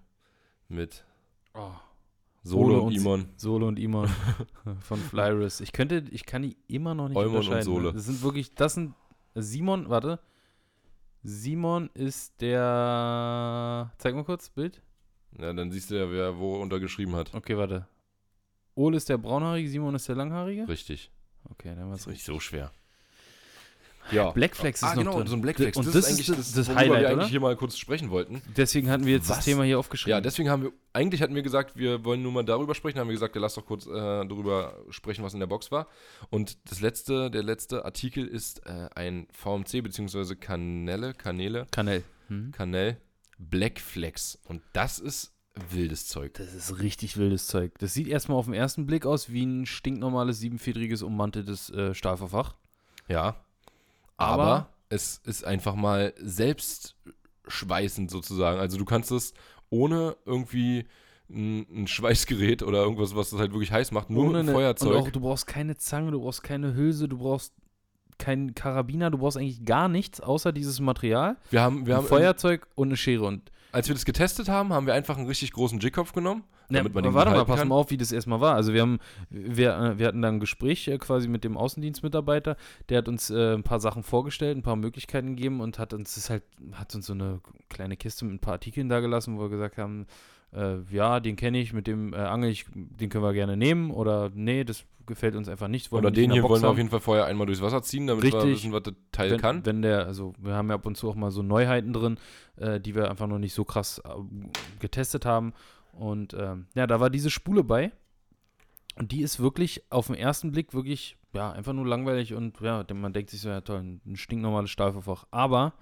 mit oh, Solo und und Imon. Solo und Imon von Flyris. Ich könnte, ich kann die immer noch nicht Eumon und unterscheiden. Sole. ne? Das sind wirklich, das sind Simon, warte. Simon ist der, zeig mal kurz, Bild. Ja, dann siehst du ja, wer wo untergeschrieben hat. Okay, warte. Ole ist der braunhaarige, Simon ist der langhaarige. Richtig. Okay, dann war es ist nicht richtig. so schwer. Ja. Blackflex ist ah, noch genau, drin. so ein Blackflex. Und das, das ist eigentlich das- das, das worüber Highlight, wir eigentlich oder? hier mal kurz sprechen wollten. Deswegen hatten wir jetzt das Was? Thema hier aufgeschrieben. Ja, deswegen haben wir, eigentlich hatten wir gesagt, wir wollen nur mal darüber sprechen, haben wir gesagt, ja, lass doch kurz äh, darüber sprechen, was in der Box war. Und das letzte, der letzte Artikel ist äh, ein VMC bzw. Kanäle, Kanäle, Kanell. Hm? Kanell Blackflex. Und das ist wildes Zeug. Das ist richtig wildes Zeug. Das sieht erstmal auf den ersten Blick aus wie ein stinknormales siebenfedriges ummanteltes äh, Stahlverfach. Ja. Aber, Aber- es ist einfach mal selbstschweißend sozusagen. Also du kannst es ohne irgendwie ein, ein Schweißgerät oder irgendwas, was das halt wirklich heiß macht, nur mit einem eine- Feuerzeug. Und auch, du brauchst keine Zange, du brauchst keine Hülse, du brauchst keinen Karabiner, du brauchst eigentlich gar nichts außer dieses Material, wir haben, wir ein haben Feuerzeug und eine Schere. Und als wir das getestet haben, haben wir einfach einen richtig großen Jigkopf genommen, Ja, damit man aber den warte mal, pass mal auf, wie das erstmal war. Also wir haben, wir, äh, wir hatten dann ein Gespräch äh, quasi mit dem Außendienstmitarbeiter, der hat uns äh, ein paar Sachen vorgestellt, ein paar Möglichkeiten gegeben und hat uns das halt, hat uns so eine kleine Kiste mit ein paar Artikeln da gelassen, wo wir gesagt haben, äh, ja, den kenne ich, mit dem äh, angel ich, den können wir gerne nehmen oder nee, das gefällt uns einfach nicht. wollen Oder wir den hier wollen wir haben. auf jeden Fall vorher einmal durchs Wasser ziehen, damit wir Richtig. wissen, was das Teil wenn, kann. Wenn der, also wir haben ja ab und zu auch mal so Neuheiten drin, äh, die wir einfach noch nicht so krass äh, getestet haben. Und ähm, ja, da war diese Spule bei. Und die ist wirklich auf den ersten Blick wirklich, ja, einfach nur langweilig und ja, man denkt sich so, ja toll, ein stinknormales Stahlverfach. Aber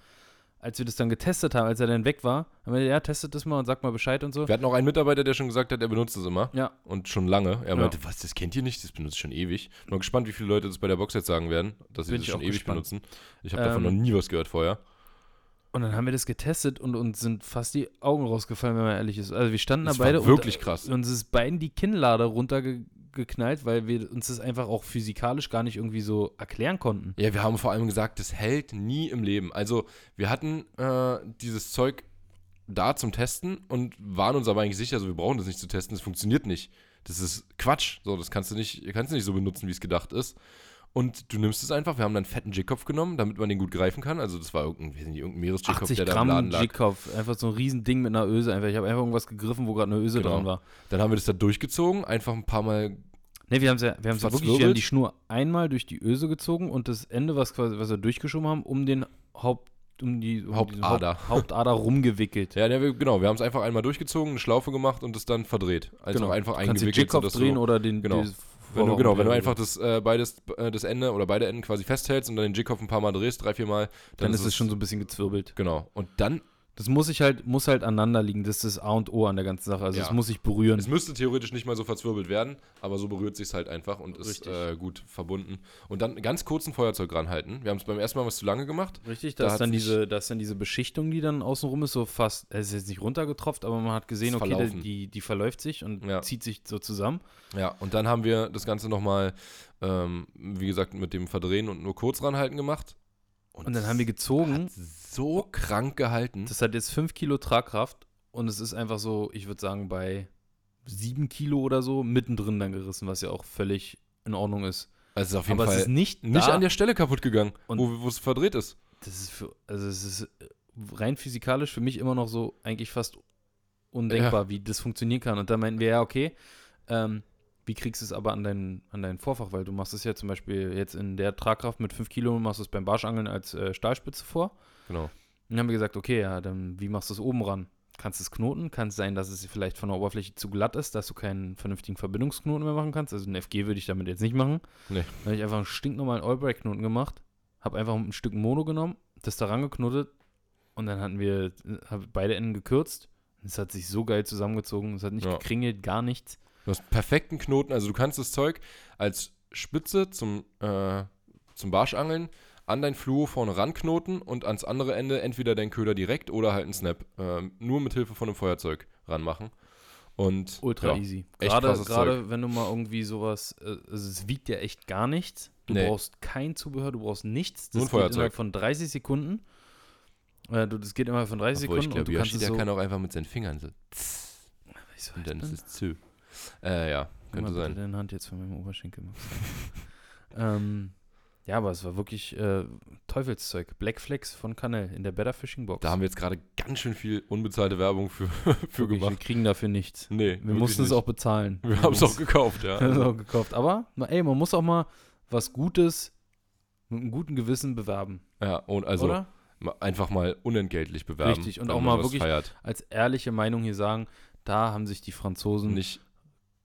als wir das dann getestet haben, als er dann weg war, haben wir, ja, testet das mal und sagt mal Bescheid und so. Wir hatten auch einen Mitarbeiter, der schon gesagt hat, er benutzt das immer. Ja, Und schon lange. Er Ja. meinte, was, das kennt ihr nicht? Das benutzt schon ewig. Bin mal gespannt, wie viele Leute das bei der Box jetzt sagen werden, dass sie Bin das schon ewig gespannt. benutzen. Ich habe davon noch Ähm, nie was gehört vorher. Und dann haben wir das getestet und uns sind fast die Augen rausgefallen, wenn man ehrlich ist. Also wir standen Das da war beide wirklich und, krass. Uns ist beiden die Kinnlade runtergeknallt, weil wir uns das einfach auch physikalisch gar nicht irgendwie so erklären konnten. Ja, wir haben vor allem gesagt, das hält nie im Leben. Also, wir hatten äh, dieses Zeug da zum Testen und waren uns aber eigentlich sicher, also wir brauchen das nicht zu testen, das funktioniert nicht. Das ist Quatsch. So, das kannst du nicht, kannst du nicht so benutzen, wie es gedacht ist. Und du nimmst es einfach. Wir haben dann einen fetten Jigkopf genommen, damit man den gut greifen kann. Also, das war irgendein, weiß nicht, irgendein Meeresjigkopf, 80 der da im Gramm Laden lag. Jigkopf, einfach so ein Riesending mit einer Öse. Einfach. Ich habe einfach irgendwas gegriffen, wo gerade eine Öse Genau. dran war. Dann haben wir das da durchgezogen, einfach ein paar Mal. Ne, wir haben ja, wir haben's ja wirklich, wir haben die Schnur einmal durch die Öse gezogen und das Ende, was quasi, was wir durchgeschoben haben, um den Haupt, um die um Hauptader. Haupt, Hauptader rumgewickelt. Ja, wir, genau, wir haben es einfach einmal durchgezogen, eine Schlaufe gemacht und es dann verdreht. Also Genau. einfach Du kannst den eingewickelt. Jigkopf drehen oder den genau. dieses Wenn du, genau, wenn du einfach das äh, beides, äh, das Ende oder beide Enden quasi festhältst und dann den Jigkopf ein paar Mal drehst, drei, vier Mal, dann, ist es schon so ein bisschen gezwirbelt. Genau. Und dann Das muss ich halt, muss halt aneinander liegen. Das ist das A und O an der ganzen Sache. Also es Ja. muss sich berühren. Es müsste theoretisch nicht mal so verzwirbelt werden, aber so berührt sich halt einfach und ist Richtig. äh, gut verbunden. Und dann ganz kurz ein Feuerzeug ranhalten. Wir haben es beim ersten Mal was zu lange gemacht. Richtig, Da da ist, hat's dann nicht- diese, da ist dann diese Beschichtung, die dann außenrum ist, so fast, es ist jetzt nicht runtergetropft, aber man hat gesehen, Ist okay, die, verlaufen. die, die verläuft sich und Ja. zieht sich so zusammen. Ja, und dann haben wir das Ganze nochmal, ähm, wie gesagt, mit dem Verdrehen und nur kurz ranhalten gemacht. Und dann haben wir gezogen. hat so krank gehalten. Das hat jetzt 5 Kilo Tragkraft und es ist einfach so, ich würde sagen, bei 7 Kilo oder so mittendrin dann gerissen, was ja auch völlig in Ordnung ist. Also es ist auf jeden Aber es Fall ist nicht, nicht an der Stelle kaputt gegangen, Und- wo wo es verdreht ist. Das ist für, also es ist äh, rein physikalisch für mich immer noch so eigentlich fast undenkbar, wie das funktionieren kann. Und da meinten wir, ja, okay, ähm, wie kriegst du es aber an dein, an dein Vorfach? Weil du machst es ja zum Beispiel jetzt in der Tragkraft mit 5 Kilo, machst du es beim Barschangeln als äh, Stahlspitze vor. Genau. Und dann haben wir gesagt, okay, ja, dann wie machst du es oben ran? Kannst du es knoten? Kann es sein, dass es vielleicht von der Oberfläche zu glatt ist, dass du keinen vernünftigen Verbindungsknoten mehr machen kannst? Also ein FG würde ich damit jetzt nicht machen. Nee. Dann habe ich einfach einen stinknormalen Allbreak-Knoten gemacht, habe einfach ein Stück Mono genommen, das da rangeknotet und dann hatten wir hab beide Enden gekürzt. Es hat sich so geil zusammengezogen, es hat nicht Ja. gekringelt, gar nichts. Du hast perfekten Knoten, also du kannst das Zeug als Spitze zum, äh, zum Barschangeln an dein Fluo vorne ranknoten und ans andere Ende entweder deinen Köder direkt oder halt einen Snap. ähm, nur mit Hilfe von einem Feuerzeug ranmachen. Und Ultra ja, easy. Gerade, gerade wenn du mal irgendwie sowas, äh, also es wiegt ja echt gar nichts. Du Nee. brauchst kein Zubehör, du brauchst nichts. Das Nur ein geht Feuerzeug. innerhalb von 30 Sekunden. Äh, du, das geht immer von 30 Obwohl, ich Sekunden und glaube, du kannst Yoshi, es der so. kann auch einfach mit seinen Fingern so und dann ist es zu. Äh, ja, könnte mal sein. deine Hand jetzt von meinem Oberschenkel. Max. ähm, ja, aber es war wirklich äh, Teufelszeug. Black Flex von Canel in der Better Fishing Box. Da haben wir jetzt gerade ganz schön viel unbezahlte Werbung für, für Wirklich, Wir gemacht. kriegen dafür nichts. Nee, Wir mussten es nicht. auch bezahlen. Wir haben es auch gekauft, ja. Wir haben es auch gekauft. Aber, ey, man muss auch mal was Gutes mit einem guten Gewissen bewerben. ja, und also oder? einfach mal unentgeltlich bewerben. Richtig, und auch mal wirklich Feiert. Als ehrliche Meinung hier sagen, da haben sich die Franzosen Nicht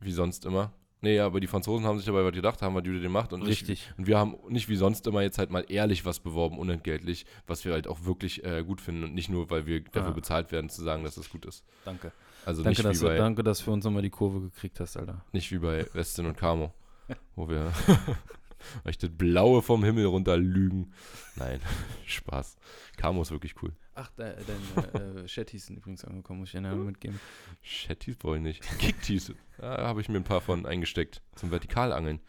wie sonst immer. Nee, ja, aber die Franzosen haben sich dabei was gedacht, haben was Jude gemacht und nicht, richtig. und wir haben nicht wie sonst immer jetzt halt mal ehrlich was beworben, unentgeltlich, was wir halt auch wirklich äh, gut finden und nicht nur, weil wir dafür Ah. bezahlt werden, zu sagen, dass es gut ist. Danke. Also Danke, dass nicht, wie du, bei, danke, dass du uns nochmal die Kurve gekriegt hast, Alter. nicht wie bei Westin und Camo, wo wir euch das Blaue vom Himmel runter lügen. Nein, Spaß. Camo ist wirklich cool. Ach, de, deine äh, Chatties sind übrigens angekommen, muss ich dir mitgeben. Shetties brauche ich nicht. Kicktees, da habe ich mir ein paar von eingesteckt zum Vertikalangeln.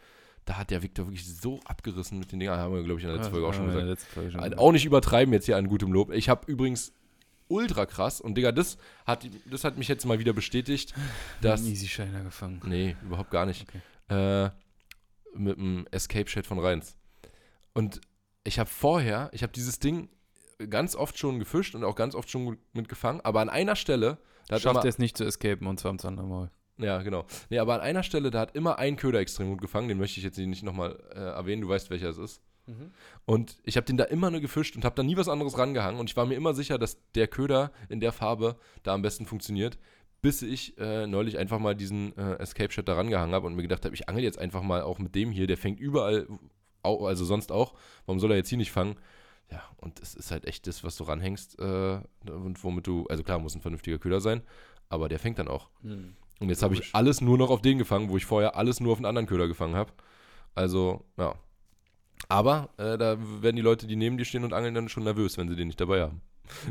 Da hat der Victor wirklich so abgerissen mit den Dingern, haben wir, glaube ich, in der letzten Folge auch schon gesagt. Folge schon. Auch nicht übertreiben jetzt hier an gutem Lob. Ich habe übrigens ultra krass und Digga, das hat, das hat mich jetzt mal wieder bestätigt, dass. Easy Shiner gefangen. Nee, überhaupt gar nicht. Äh, mit dem Escape-Chat von Reins. Und ich habe vorher, ich habe dieses Ding ganz oft schon gefischt und auch ganz oft schon mitgefangen, aber an einer Stelle, da Schafft er es nicht zu escapen und zwar am Zandermaul. ja, genau. Nee, aber an einer Stelle, da hat immer ein Köder extrem gut gefangen, den möchte ich jetzt nicht nochmal äh, erwähnen, du weißt, welcher es ist. Und ich habe den da immer nur gefischt und habe da nie was anderes rangehangen. Und ich war mir immer sicher, dass der Köder in der Farbe da am besten funktioniert, bis ich äh, neulich einfach mal diesen äh, Escape Shot da rangehangen habe und mir gedacht habe, ich angel jetzt einfach mal auch mit dem hier. Der fängt überall, au- also sonst auch. Warum soll er jetzt hier nicht fangen? Ja, und es ist halt echt das, was du ranhängst äh, und womit du, also klar, muss ein vernünftiger Köder sein, aber der fängt dann auch. Und jetzt habe ich alles nur noch auf den gefangen, wo ich vorher alles nur auf einen anderen Köder gefangen habe. Also, ja. Aber äh, da werden die Leute, die neben dir stehen und angeln, dann schon nervös, wenn sie den nicht dabei haben.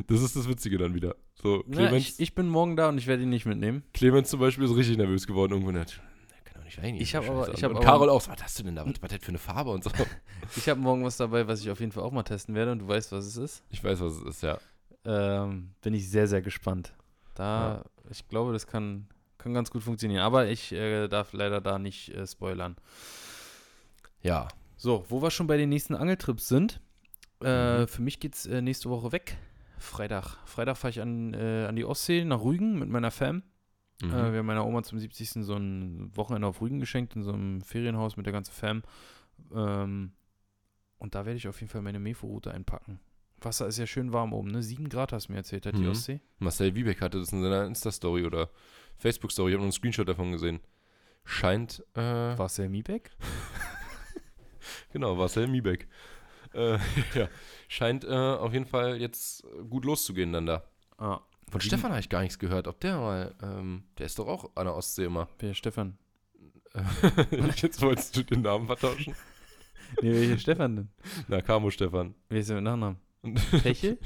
Das ist das Witzige dann wieder. So, Na, Clemens, ich, ich bin morgen da und ich werde ihn nicht mitnehmen. Clemens zum Beispiel ist richtig nervös geworden. Irgendwann hat, der kann doch nicht rein. Ich hab aber- ich hab und aber- Carol auch, was hast du denn da? Was was hat das für eine Farbe und so? Ich habe morgen was dabei, was ich auf jeden Fall auch mal testen werde und du weißt, was es ist. Ich weiß, was es ist, ja. Ähm, bin ich sehr, sehr gespannt. Da, ich glaube, das kann, kann ganz gut funktionieren. Aber ich äh, darf leider da nicht äh, spoilern. Ja. So, wo wir schon bei den nächsten Angeltrips sind. Äh, Mhm. Für mich geht es äh, nächste Woche weg. Freitag. Freitag fahre ich an, äh, an die Ostsee nach Rügen mit meiner Fam. Mhm. Äh, wir haben meiner Oma zum 70. so ein Wochenende auf Rügen geschenkt, in so einem Ferienhaus mit der ganzen Fam. Ähm, und da werde ich auf jeden Fall meine Mefo-Route einpacken. Wasser ist ja schön warm oben, ne? 7 Grad hast du mir erzählt, hat die Mhm. Ostsee. Marcel Wiebeck hatte das in seiner Insta-Story oder Facebook-Story. Ich habe nur einen Screenshot davon gesehen. Scheint, äh, der Miebeck? Genau, Marcel Miebeck. Äh, ja, scheint äh, auf jeden Fall jetzt gut loszugehen dann da. Ah, Von Stefan habe ich gar nichts gehört. Ob der mal, ähm, der ist doch auch an der Ostsee immer. wer ist Stefan? Jetzt wolltest du den Namen vertauschen? Nee, wer ist Stefan denn? Na, Camo Stefan. Wer ist der mit Nachnamen? Stechel?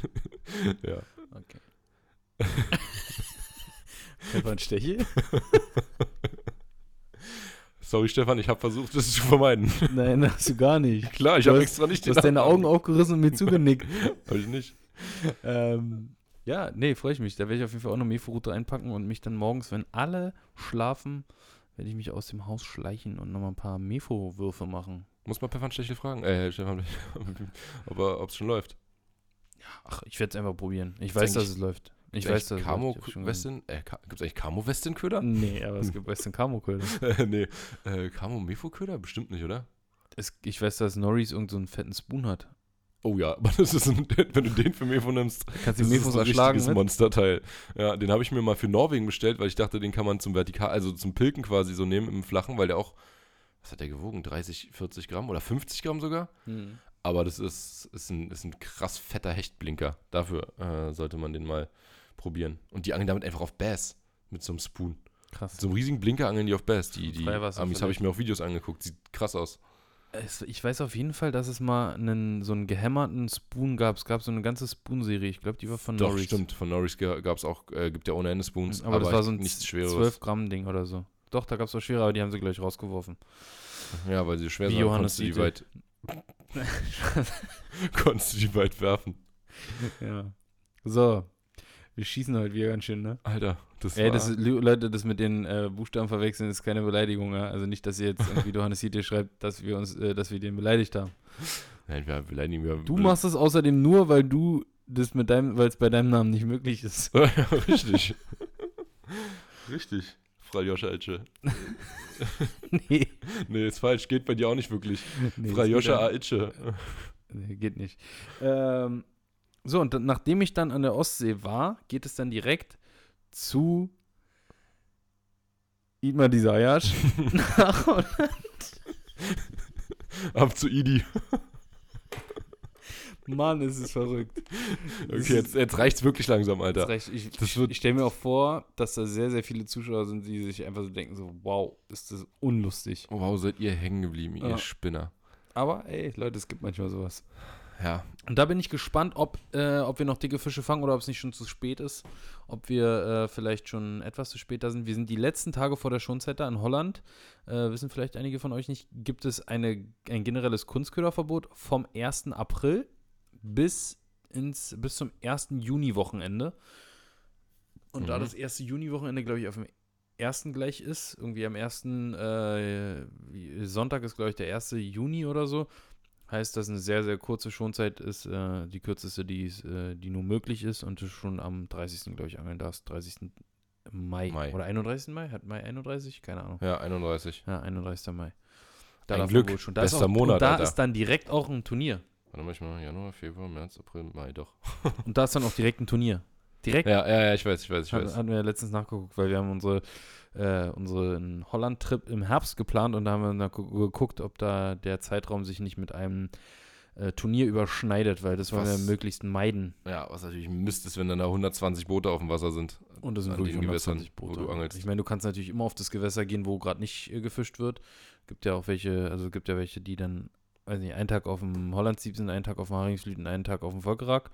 ja. Okay. Stefan Stechel? Sorry, Stefan, ich habe versucht, das zu vermeiden. Nein, hast du gar nicht. Klar, ich habe extra nicht Du hast deine Augen aufgerissen und mir zugenickt. Habe ich nicht. ähm, ja, nee, freue ich mich. Da werde ich auf jeden Fall auch noch Mefo-Route einpacken und mich dann morgens, wenn alle schlafen, werde ich mich aus dem Haus schleichen und nochmal ein paar Mefo-Würfe machen. Muss mal Stefan Stechel fragen. Äh, Stefan, ob es schon läuft. Ach, ich werde es einfach probieren. Ich Gibt's weiß, dass es läuft. Ich weiß, es Camo Westin? Äh, Gibt es eigentlich Camo Westin Köder? Nee, aber es gibt Western Camo Köder. nee. Äh, Camo Mefo Köder? Bestimmt nicht, oder? Es, ich weiß, dass Norris irgendeinen so einen fetten Spoon hat. Oh ja, aber das ist ein, wenn du den für Mefo nimmst, Kannst das du ist Mefos ein erschlagen richtiges mit? Monsterteil. Ja, den habe ich mir mal für Norwegen bestellt, weil ich dachte, den kann man zum Vertikal, also zum Pilken quasi so nehmen im Flachen, weil der auch, was hat der gewogen? 30, 40 Gramm oder 50 Gramm sogar? Hm. Aber das ist, ist, ein, ist ein krass fetter Hechtblinker. Dafür äh, sollte man den mal probieren. Und die angeln damit einfach auf Bass mit so einem Spoon. Krass. Mit so einem riesigen Blinker angeln die auf Bass. Die, die Amis habe ich mir auf Videos angeguckt. Sieht krass aus. Es, ich weiß auf jeden Fall, dass es mal einen, so einen gehämmerten Spoon gab. Es gab so eine ganze Spoon-Serie. Ich glaube, die war von Doch, Norris. stimmt. Von Norris gab es auch, äh, gibt ja ohne Ende Spoons. Aber, das war so ein nichts Schweres. 12 Gramm Ding oder so. Doch, da gab es auch schwerer, aber die haben sie gleich rausgeworfen. Ja, weil sie schwer Wie sind, Johannes konntest du die weit, konntest du die weit werfen. ja. So. Wir schießen heute wieder ganz schön, ne? Alter, das Ey, das ist, Leute, das mit den äh, Buchstaben verwechseln ist keine Beleidigung, ja? Also nicht, dass ihr jetzt irgendwie Johannes Siete schreibt, dass wir uns, äh, dass wir den beleidigt haben. Nein, wir beleidigen wir. Du machst es außerdem nur, weil du das mit deinem, weil es bei deinem Namen nicht möglich ist. Ja, Richtig. Richtig. Fraljoscha Elche. nee. Nee, ist falsch. Geht bei dir auch nicht wirklich. nee das geht Aitsche. dann- Nee, geht nicht. Ähm, so, und dann, nachdem ich dann an der Ostsee war, geht es dann direkt zu Idmar Disayash nach Holland. Ab zu Idi. Mann, ist es verrückt. Okay, jetzt, jetzt reicht's wirklich langsam, Alter. reicht. Ich, ich, ich stelle mir auch vor, dass da sehr, sehr viele Zuschauer sind, die sich einfach so denken: so, wow, ist das unlustig. Wow, seid ihr hängen geblieben, ihr Ja. Spinner. Aber ey, Leute, es gibt manchmal sowas. Ja. Und da bin ich gespannt, ob, äh, ob wir noch dicke Fische fangen oder ob es nicht schon zu spät ist. Ob wir äh, vielleicht schon etwas zu spät da sind. Wir sind die letzten Tage vor der Schonzeit da in Holland. Äh, wissen vielleicht einige von euch nicht, gibt es eine, ein generelles Kunstköderverbot vom 1. April bis, ins, bis zum 1. Juni-Wochenende. Und da Mhm. das erste Juni-Wochenende, glaube ich, auf dem ersten gleich ist, irgendwie am ersten äh, Sonntag ist, glaube ich, der 1. Juni oder so, heißt, dass eine sehr, sehr kurze Schonzeit ist, äh, die kürzeste, die, äh, die nur möglich ist und du schon am 30. glaube ich angeln darfst, 30. Mai, Mai. oder 31. Mai, hat Mai 31? Keine Ahnung. Ja, 31. Ja, 31. Mai. Ein darf man Glück. schon. Da Bester ist auch, Monat, und da Alter. ist dann direkt auch ein Turnier. Warte mal, ich mal Januar, Februar, März, April, Mai, doch. Und da ist dann auch direkt ein Turnier. Direkt Ja, ja, ja, ich weiß, ich weiß, ich weiß. hatten wir ja letztens nachgeguckt, weil wir haben unsere, äh, unseren Holland-Trip im Herbst geplant und da haben wir dann geguckt, ob da der Zeitraum sich nicht mit einem äh, Turnier überschneidet, weil das wollen wir möglichst meiden. Ja, was natürlich Mist ist, wenn dann da 120 Boote auf dem Wasser sind. Und das sind wirklich den Gewässern, 120 wo Boote. du angelst. Ich meine, du kannst natürlich immer auf das Gewässer gehen, wo gerade nicht äh, gefischt wird. Gibt ja auch welche, also gibt ja welche, die dann, weiß nicht, einen Tag auf dem Hollandsieb sind, einen Tag auf dem Haringsflüten, einen Tag auf dem Volkerak.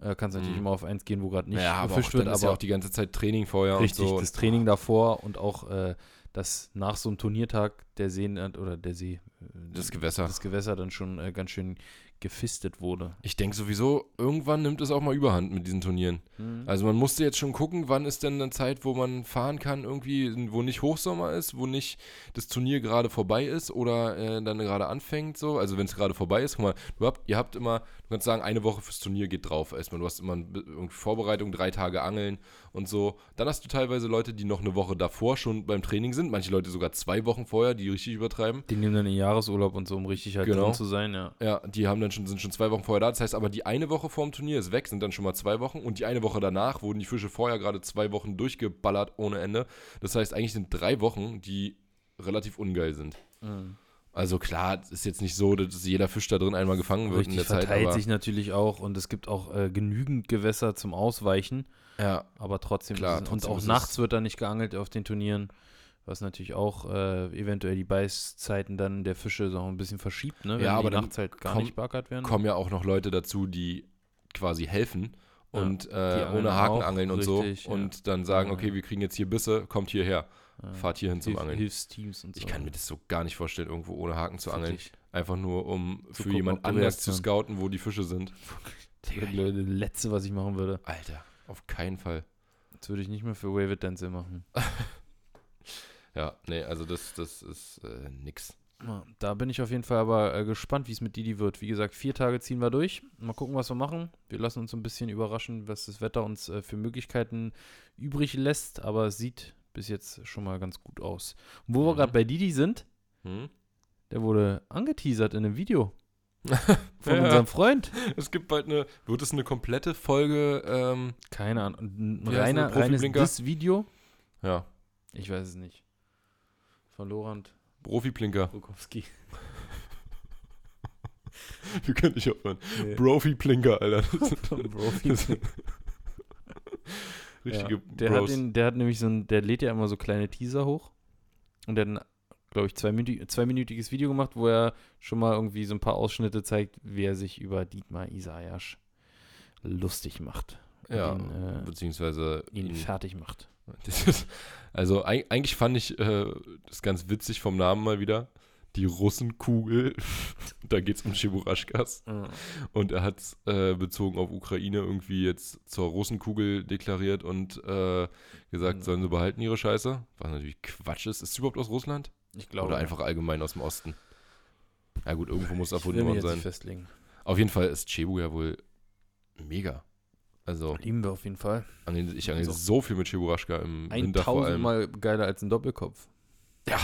Äh, kannst natürlich Mhm. immer auf eins gehen, wo gerade nicht ja, aber gefischt auch, dann wird, ist aber ja auch die ganze Zeit Training vorher Richtig, und so. das Training davor und auch äh, dass nach so einem Turniertag der See oder der See, äh, das Gewässer. das Gewässer dann schon äh, ganz schön gefistet wurde. Ich denke sowieso, irgendwann nimmt es auch mal überhand mit diesen Turnieren. Also man musste jetzt schon gucken, wann ist denn eine Zeit, wo man fahren kann, irgendwie, wo nicht Hochsommer ist, wo nicht das Turnier gerade vorbei ist oder äh, dann gerade anfängt so. Also wenn es gerade vorbei ist, guck mal, habt, ihr habt immer, du kannst sagen, eine Woche fürs Turnier geht drauf. Erstmal, du hast immer ein bi- irgendwie Vorbereitung, drei Tage Angeln und so. Dann hast du teilweise Leute, die noch eine Woche davor schon beim Training sind, manche Leute sogar zwei Wochen vorher, die richtig übertreiben. Die nehmen dann den Jahresurlaub und so, um richtig halt Genau. drin zu sein, ja. Ja, die haben dann schon, sind schon zwei Wochen vorher da. Das heißt aber, die eine Woche vorm Turnier ist weg, sind dann schon mal zwei Wochen. Und die eine Woche danach wurden die Fische vorher gerade zwei Wochen durchgeballert ohne Ende. Das heißt, eigentlich sind drei Wochen, die relativ ungeil sind. Also klar, es ist jetzt nicht so, dass jeder Fisch da drin einmal gefangen wird Richtig in der Zeit, verteilt sich natürlich auch und es gibt auch äh, genügend Gewässer zum Ausweichen, ja, aber trotzdem, Klar, ist trotzdem und auch nachts wird da nicht geangelt auf den Turnieren, was natürlich auch äh, eventuell die Beißzeiten dann der Fische so ein bisschen verschiebt, ne? Wenn Ja, aber die nachts halt gar komm- nicht beackert werden. kommen ja auch noch Leute dazu, die quasi helfen Ja, und die äh, ohne Haken angeln und richtig, so ja. und dann sagen, Ja, okay, ja. wir kriegen jetzt hier Bisse, kommt hierher, Ja. fahrt hierhin zum Hilf- Angeln. Hilfsteams und so. Ich kann mir das so gar nicht vorstellen, irgendwo ohne Haken zu angeln. Einfach nur, um für gucken, jemand anders zu Reaktion- scouten, wo die Fische sind. Das wäre das Letzte, was ich machen würde. Alter, auf keinen Fall. Das würde ich nicht mehr für Wave It Dance machen. Ja, nee, also das, das ist äh, nix. Da bin ich auf jeden Fall aber äh, gespannt, wie es mit Didi wird. Wie gesagt, vier Tage ziehen wir durch. Mal gucken, was wir machen. Wir lassen uns so ein bisschen überraschen, was das Wetter uns äh, für Möglichkeiten übrig lässt. Aber es sieht bis jetzt schon mal ganz gut aus. Und wo wir Mhm. gerade bei Didi sind, Hm? der wurde angeteasert in einem Video von Ja. unserem Freund. Es gibt bald eine, wird es eine komplette Folge, ähm, Keine Ahnung. Ein reiner, reines? Diss-Video. ja, Ich weiß es nicht. Von Lorand Profi-Blinker. Rukowski. Wir können nicht aufhören. Nee. Profi-Blinker, Alter. Profi Richtige ja, der, Bros. hat den, der hat nämlich so ein, der lädt ja immer so kleine Teaser hoch. Und der hat ein, glaube ich, zweiminüti- zweiminütiges Video gemacht, wo er schon mal irgendwie so ein paar Ausschnitte zeigt, wie er sich über Dietmar Isaias lustig macht. Ja, ihn, äh, beziehungsweise ihn ihn, fertig macht. ist, also eig- eigentlich fand ich äh, das ganz witzig vom Namen mal wieder. Die Russenkugel. da geht es um Cheburashkas. Und er hat es äh, bezogen auf Ukraine irgendwie jetzt zur Russenkugel deklariert und äh, gesagt, Mhm. sollen sie behalten ihre Scheiße. Was natürlich Quatsch ist. Ist es überhaupt aus Russland? Ich glaube. Oder einfach allgemein aus dem Osten? Ja gut, irgendwo muss erfunden worden sein. festlegen. Auf jeden Fall ist Cebu ja wohl mega. Also, Lieben wir auf jeden Fall. angel- ich angel So. so viel mit Cheburashka im Winter vor allem. Mal geiler als ein Doppelkopf. Ja,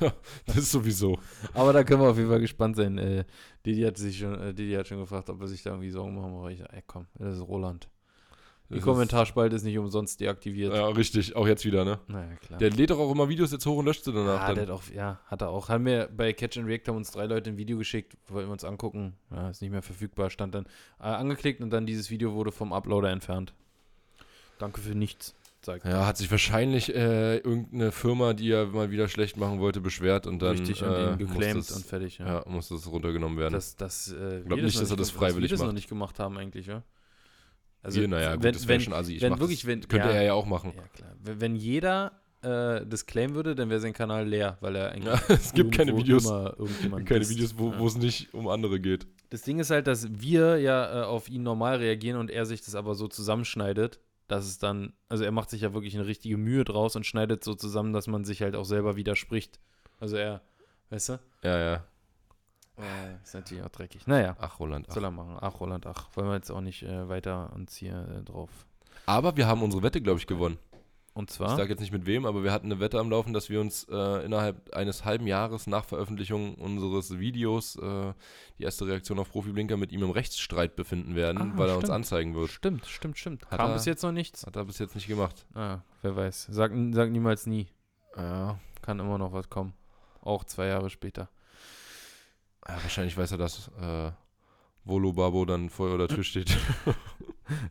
das ist sowieso. Aber da können wir auf jeden Fall gespannt sein. Äh, Didi hat sich schon, äh, Didi hat schon gefragt, ob er sich da irgendwie Sorgen machen muss. Ich, ey, komm, das ist Roland. Die Das Kommentarspalte ist nicht umsonst deaktiviert. Ja, richtig, auch jetzt wieder, ne? Naja, klar. Der lädt doch auch immer Videos jetzt hoch und löscht sie danach. ah, dann. der hat auch, ja, hat er auch. Haben wir bei Catch and React haben uns drei Leute ein Video geschickt, wollten wir uns angucken. Ja, ist nicht mehr verfügbar, stand dann äh, angeklickt und dann dieses Video wurde vom Uploader entfernt. Danke für nichts, sagt Ja, hat sich wahrscheinlich äh, irgendeine Firma, die er mal wieder schlecht machen wollte, beschwert und dann Richtig äh, und ihn muss geclaimed das, und fertig. Ja. ja, muss das runtergenommen werden. Dass, dass, äh, glaub wir nicht, dass er das freiwillig wir das noch nicht gemacht haben eigentlich, ja. Also, naja, gut, wenn, das wäre schon assi. Ich wenn wirklich, das, wenn- könnte ja. er ja auch machen. Ja, klar. Wenn, wenn jeder äh, das claimen würde, dann wäre sein Kanal leer, weil er eigentlich. Ja, es gibt keine Videos, keine disst. Videos, wo Ja. es nicht um andere geht. Das Ding ist halt, dass wir ja äh, auf ihn normal reagieren und er sich das aber so zusammenschneidet, dass es dann, also er macht sich ja wirklich eine richtige Mühe draus und schneidet so zusammen, dass man sich halt auch selber widerspricht. Also er, weißt du? Ja, ja. Äh, ist natürlich auch dreckig. Naja, Ach, Roland. Ach. soll er machen. Ach, Roland, ach. Wollen wir jetzt auch nicht äh, weiter uns hier äh, drauf. Aber wir haben unsere Wette, glaube ich, gewonnen. Und Ich zwar, sage jetzt nicht mit wem, aber wir hatten eine Wette am Laufen, dass wir uns äh, innerhalb eines halben Jahres nach Veröffentlichung unseres Videos äh, die erste Reaktion auf Profi Blinker mit ihm im Rechtsstreit befinden werden, Ah, weil er uns anzeigen wird. stimmt, stimmt, stimmt. Hat Kam er- bis jetzt noch nichts. Hat er bis jetzt nicht gemacht. Ah, wer weiß. Sag, sag niemals nie. Ja. Kann immer noch was kommen. Auch zwei Jahre später. ja wahrscheinlich weiß er, dass äh, Volo Babo dann vor der Tür steht.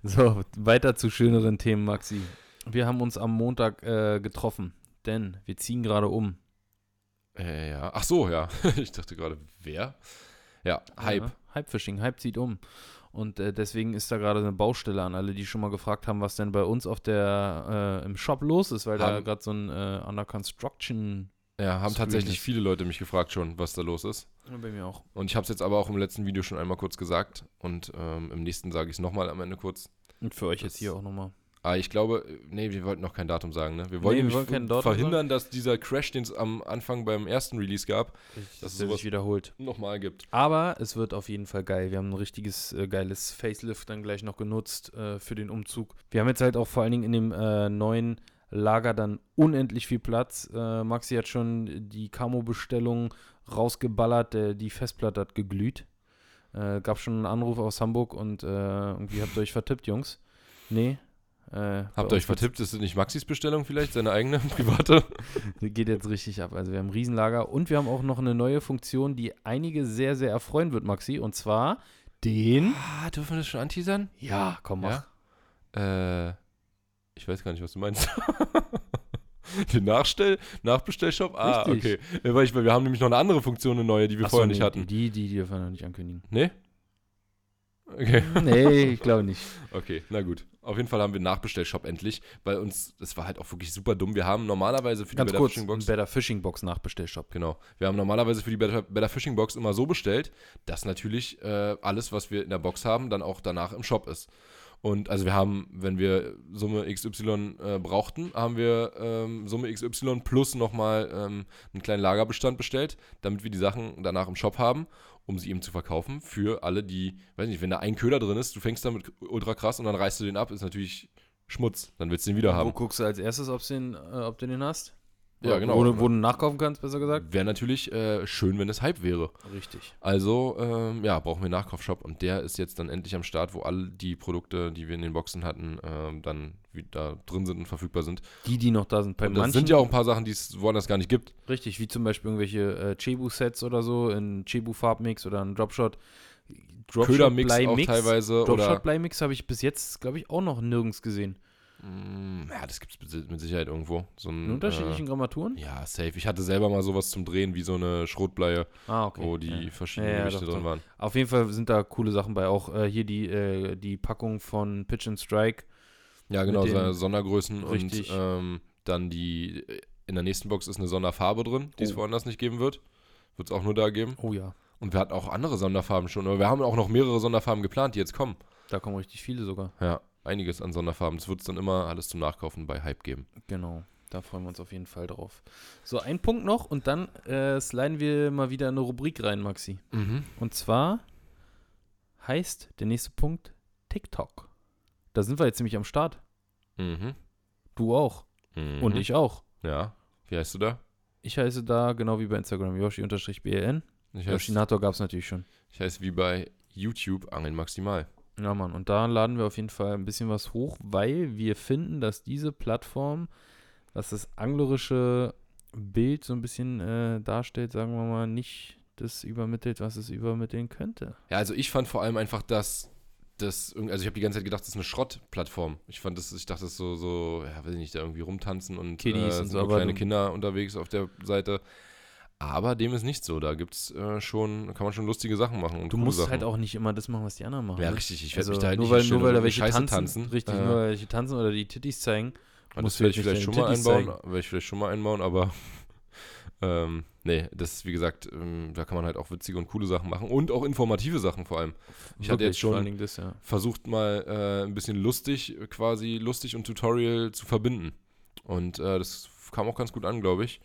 So, weiter zu schöneren Themen, Maxi. Wir haben uns am Montag äh, getroffen, denn wir ziehen gerade um. äh, ja. Ach so, ja. ich dachte gerade, wer? Ja, Hype. Ja, Hypefishing, Hype zieht um. Und äh, deswegen ist da gerade eine Baustelle an alle, die schon mal gefragt haben, was denn bei uns auf der äh, im Shop los ist, weil da Haben- gerade so ein äh, Under Construction Ja, haben Screen tatsächlich ist. viele Leute mich gefragt schon, was da los ist. Ja, bei mir auch. Und ich habe es jetzt aber auch im letzten Video schon einmal kurz gesagt. Und ähm, im nächsten sage ich es nochmal am Ende kurz. Und für euch Das- jetzt hier auch nochmal. Ah, ich glaube, äh, nee, wir wollten noch kein Datum sagen, ne? Wir wollen, wir nämlich wollen verhindern, dass dieser Crash, den es am Anfang beim ersten Release gab, Dass Dass es sowas- sich wiederholt. nochmal gibt. Aber es wird auf jeden Fall geil. Wir haben ein richtiges äh, geiles Facelift dann gleich noch genutzt äh, für den Umzug. Wir haben jetzt halt auch vor allen Dingen in dem äh, neuen Lager dann unendlich viel Platz. Äh, Maxi hat schon die Camo-Bestellung rausgeballert. Die Festplatte hat geglüht. Äh, gab schon einen Anruf aus Hamburg und irgendwie habt ihr euch vertippt, Jungs. Nee. Äh, Habt ihr euch vertippt? Ist das nicht Maxis Bestellung vielleicht? Seine eigene, private? Geht jetzt richtig ab. Also wir haben ein Riesenlager und wir haben auch noch eine neue Funktion, die einige sehr, sehr erfreuen wird, Maxi. Und zwar den. Ah, dürfen wir das schon anteasern? Ja, komm, mach. Ja? Äh, ich weiß gar nicht, was du meinst. Den Nachstell, Nachbestellshop? Ah, Richtig. okay. Weil, ich, wir haben nämlich noch eine andere Funktion, eine neue, die wir Ach so, vorher nee, nicht hatten. Die, die, die dürfen wir noch nicht ankündigen. Nee? Okay. nee, ich glaube nicht. Okay, na gut. Auf jeden Fall haben wir einen Nachbestellshop endlich, weil uns, das war halt auch wirklich super dumm. Wir haben normalerweise für Ganz die Better kurz, Fishing Box, Better Fishing Box Nachbestellshop. genau, wir haben normalerweise für die Better, Better Fishing Box immer so bestellt, dass natürlich äh, alles, was wir in der Box haben, dann auch danach im Shop ist. Und also wir haben, wenn wir Summe XY äh, brauchten, haben wir ähm, Summe XY plus nochmal ähm, einen kleinen Lagerbestand bestellt, damit wir die Sachen danach im Shop haben, um sie eben zu verkaufen für alle, die, weiß nicht, wenn da ein Köder drin ist, du fängst damit ultra krass und dann reißt du den ab, ist natürlich Schmutz, dann willst du den wieder Wo haben. guckst du als erstes, ob's den, äh, ob du den hast? Ja, genau. Wo, du- wo du nachkaufen kannst, besser gesagt. Wäre natürlich äh, schön, wenn es Hype wäre. Richtig. Also, ähm, ja, brauchen wir einen Nachkaufshop und der ist jetzt dann endlich am Start, wo all die Produkte, die wir in den Boxen hatten, ähm, dann wieder drin sind und verfügbar sind. Die, die noch da sind. Bei und das manchen, sind ja auch ein paar Sachen, die es woanders gar nicht gibt. Richtig, wie zum Beispiel irgendwelche äh, Cebu-Sets oder so, in Cebu-Farbmix oder ein Dropshot. Ködermix auch teilweise oder Dropshot-Bleimix habe ich bis jetzt, glaube ich, auch noch nirgends gesehen. Mm, ja, das gibt es mit Sicherheit irgendwo. So ein, In unterschiedlichen Grammaturen? Äh, ja, safe. Ich hatte selber mal sowas zum Drehen, wie so eine Schrotbleie, Ah, okay. wo die ja. verschiedenen Ja, ja, Gewichte doch, drin doch. waren. Auf jeden Fall sind da coole Sachen bei. Auch äh, hier die, äh, die Packung von Pitch and Strike. Ja, genau, so Sondergrößen Richtig. und ähm, dann die, in der nächsten Box ist eine Sonderfarbe drin, die es Oh. woanders nicht geben wird. Wird es auch nur da geben. Oh ja. Und wir hatten auch andere Sonderfarben schon, aber wir haben auch noch mehrere Sonderfarben geplant, die jetzt kommen. Da kommen richtig viele sogar. Ja, einiges an Sonderfarben. Das wird es dann immer alles zum Nachkaufen bei Hype geben. Genau. Da freuen wir uns auf jeden Fall drauf. So, ein Punkt noch und dann äh, sliden wir mal wieder in eine Rubrik rein, Maxi. Mhm. Und zwar heißt der nächste Punkt TikTok. Da sind wir jetzt nämlich am Start. Mhm. Du auch. Mhm. Und ich auch. Ja. Wie heißt du da? Ich heiße da genau wie bei Instagram heiße, Yoshinator gab es natürlich schon. ich heiße wie bei YouTube Angeln Maximal. Ja, Mann. Und da laden wir auf jeden Fall ein bisschen was hoch, weil wir finden, dass diese Plattform, was das anglerische Bild so ein bisschen äh, darstellt, sagen wir mal, nicht das übermittelt, was es übermitteln könnte. Ja, also ich fand vor allem einfach, dass das, also ich habe die ganze Zeit gedacht, das ist eine Schrottplattform. Ich fand das, ich dachte, das ist so, so, ja, weiß ich nicht, da irgendwie rumtanzen und Kiddies äh, und sind so, nur aber kleine Kinder unterwegs auf der Seite. Aber dem ist nicht so. Da gibt's äh, schon, kann man schon lustige Sachen machen. Und Du musst Sachen. halt auch nicht immer das machen, was die anderen machen. Ja, ne? richtig. Ich werde Also mich da halt nur nicht weil, nur weil da welche Scheiße tanzen, richtig, Äh, nur weil welche tanzen oder die Titties zeigen. das werde ich jetzt vielleicht schon mal einbauen. Werde ich vielleicht schon mal einbauen, aber ähm, nee, das ist wie gesagt, ähm, da kann man halt auch witzige und coole Sachen machen und auch informative Sachen vor allem. Ich hatte Wirklich, jetzt schon- das, ja. versucht mal äh, ein bisschen lustig, quasi lustig und Tutorial zu verbinden. Und äh, das kam auch ganz gut an, glaube ich.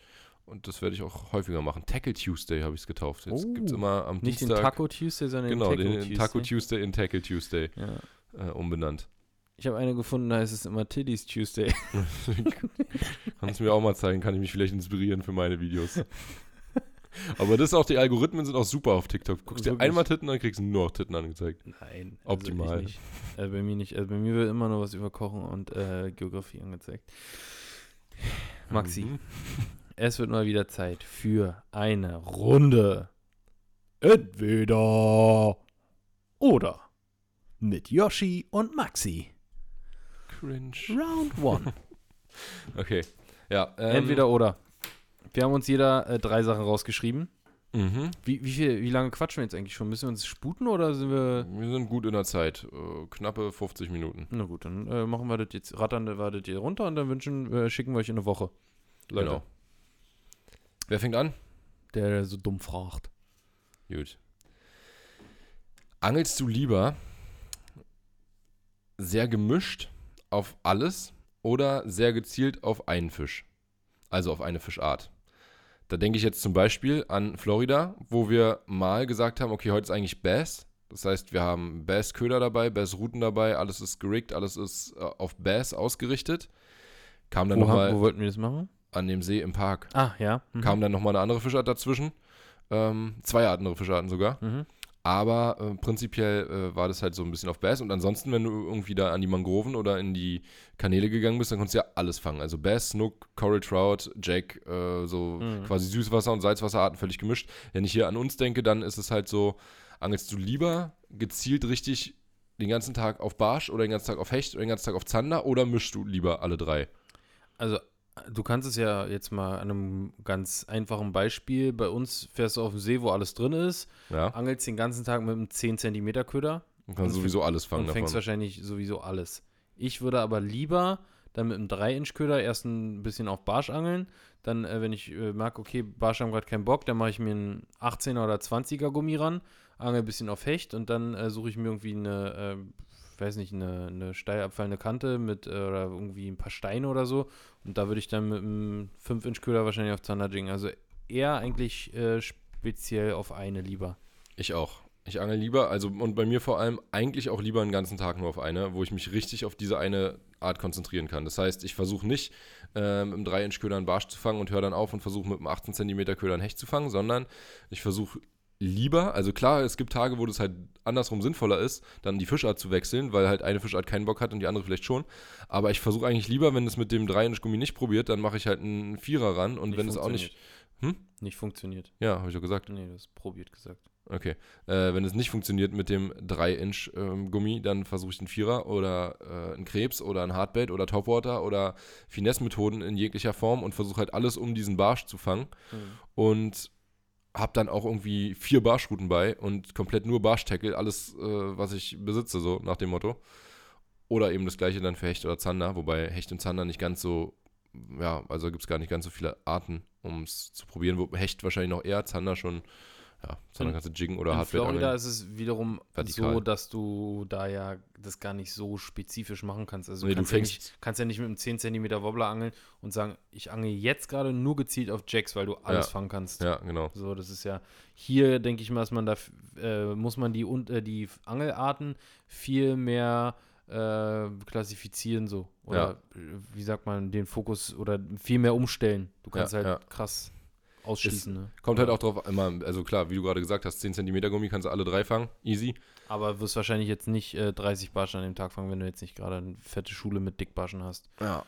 Und das werde ich auch häufiger machen. Tackle Tuesday habe ich es getauft. Jetzt Oh. gibt es immer am Nicht den Dienstag. Taco Tuesday, sondern genau, den Taco den, Tuesday. Taco Tuesday in Tackle Tuesday Ja. äh, umbenannt. Ich habe eine gefunden, da heißt es immer Titties Tuesday. Kannst du mir auch mal zeigen, kann ich mich vielleicht inspirieren für meine Videos. Aber das ist auch, die Algorithmen sind auch super auf TikTok. Guckst dir Wirklich? einmal Titten, dann kriegst du nur noch Titten angezeigt. Nein. Optimal. Also nicht. Also bei mir nicht. Also bei mir wird immer nur was über Kochen und äh, Geografie angezeigt. Maxi, Mhm. Es wird mal wieder Zeit für eine Runde. Entweder oder. Mit Yoshi und Maxi. Cringe. Round one. Okay. Ja. Ähm, Entweder oder. Wir haben uns jeder äh, drei Sachen rausgeschrieben. Mhm. Wie, wie, viel, wie lange quatschen wir jetzt eigentlich schon? Müssen wir uns sputen oder sind wir. Wir sind gut in der Zeit. Äh, knappe 50 Minuten. Na gut, dann äh, machen wir das jetzt, rattern wir das hier runter und dann wünschen, äh, schicken wir euch in eine Woche. Leute, Genau. Wer fängt an? der so dumm fragt. Gut. Angelst du lieber sehr gemischt auf alles oder sehr gezielt auf einen Fisch? Also auf eine Fischart. Da denke ich jetzt zum Beispiel an Florida, wo wir mal gesagt haben, okay, heute ist eigentlich Bass. Das heißt, wir haben Bass-Köder dabei, Bass-Routen dabei, alles ist gerickt, alles ist äh, auf Bass ausgerichtet. Kam dann nochmal wo wollten wir das machen? An dem See im Park. Ah, ja. Mhm. Kam dann nochmal eine andere Fischart dazwischen. Ähm, zwei andere Fischarten sogar. Mhm. Aber äh, prinzipiell äh, war das halt so ein bisschen auf Bass. Und ansonsten, wenn du irgendwie da an die Mangroven oder in die Kanäle gegangen bist, dann konntest du ja alles fangen. Also Bass, Snook, Coral Trout, Jack, äh, so Mhm. quasi Süßwasser- und Salzwasserarten völlig gemischt. Wenn ich hier an uns denke, dann ist es halt so, angelst du lieber gezielt richtig den ganzen Tag auf Barsch oder den ganzen Tag auf Hecht oder den ganzen Tag auf Zander oder mischst du lieber alle drei? Also, du kannst es ja jetzt mal an einem ganz einfachen Beispiel. Bei uns fährst du auf dem See, wo alles drin ist, Ja, angelst den ganzen Tag mit einem 10 cm Köder du kannst sowieso alles fangen und fängst davon. wahrscheinlich sowieso alles. Ich würde aber lieber dann mit einem 3-Inch-Köder erst ein bisschen auf Barsch angeln. Dann, äh, wenn ich äh, merke, okay, Barsch haben gerade keinen Bock, dann mache ich mir einen 18er oder 20er Gummi ran, angel ein bisschen auf Hecht und dann äh, suche ich mir irgendwie eine, äh, weiß nicht, eine, eine steil abfallende Kante mit äh, oder irgendwie ein paar Steine oder so. Und da würde ich dann mit einem 5-Inch-Köder wahrscheinlich auf Zander jiggen. Also eher eigentlich äh, speziell auf eine lieber. Ich auch. Ich angel lieber, also und bei mir vor allem eigentlich auch lieber einen ganzen Tag nur auf eine, wo ich mich richtig auf diese eine Art konzentrieren kann. Das heißt, ich versuche nicht ähm, im 3-Inch-Köder einen Barsch zu fangen und höre dann auf und versuche mit einem 18 cm Köder einen Hecht zu fangen, sondern ich versuche lieber, also klar, es gibt Tage, wo das halt andersrum sinnvoller ist, dann die Fischart zu wechseln, weil halt eine Fischart keinen Bock hat und die andere vielleicht schon. Aber ich versuche eigentlich lieber, wenn es mit dem 3-Inch-Gummi nicht probiert, dann mache ich halt einen Vierer ran und wenn es auch nicht. Hm? Nicht funktioniert. Ja, habe ich doch gesagt. Nee, das probiert gesagt. Okay. Äh, wenn es nicht funktioniert mit dem 3-Inch-Gummi, dann versuche ich einen Vierer oder äh, einen Krebs oder einen Hardbait oder Topwater oder Finesse-Methoden in jeglicher Form und versuche halt alles, um diesen Barsch zu fangen. Und habe dann auch irgendwie vier Barschrouten bei und komplett nur Barsch-Tackle, alles, äh, was ich besitze, so nach dem Motto. Oder eben das gleiche dann für Hecht oder Zander, wobei Hecht und Zander nicht ganz so, ja, also gibt es gar nicht ganz so viele Arten, um es zu probieren. Wo Hecht wahrscheinlich noch eher, Zander schon, ja, Zander In- kannst du jiggen oder In Hardbait Florida ist es wiederum Vertikal. so, dass du da ja das gar nicht so spezifisch machen kannst. Also Nee, du du kannst, ja nicht, kannst ja nicht mit einem 10 cm Wobbler angeln und sagen, ich angel jetzt gerade nur gezielt auf Jacks, weil du alles Ja. fangen kannst. Ja, genau. So, das ist ja hier, denke ich mal, dass man da äh, muss man die und äh, die Angelarten viel mehr äh, klassifizieren so oder äh, wie sagt man den Fokus oder viel mehr umstellen. Du kannst Ja, halt ja. krass ausschließen. ne? Kommt halt auch drauf, immer, also klar, wie du gerade gesagt hast, 10 cm Gummi kannst du alle drei fangen, easy. Aber wirst wahrscheinlich jetzt nicht äh, 30 Barschen an dem Tag fangen, wenn du jetzt nicht gerade eine fette Schule mit Dickbarschen hast. Ja.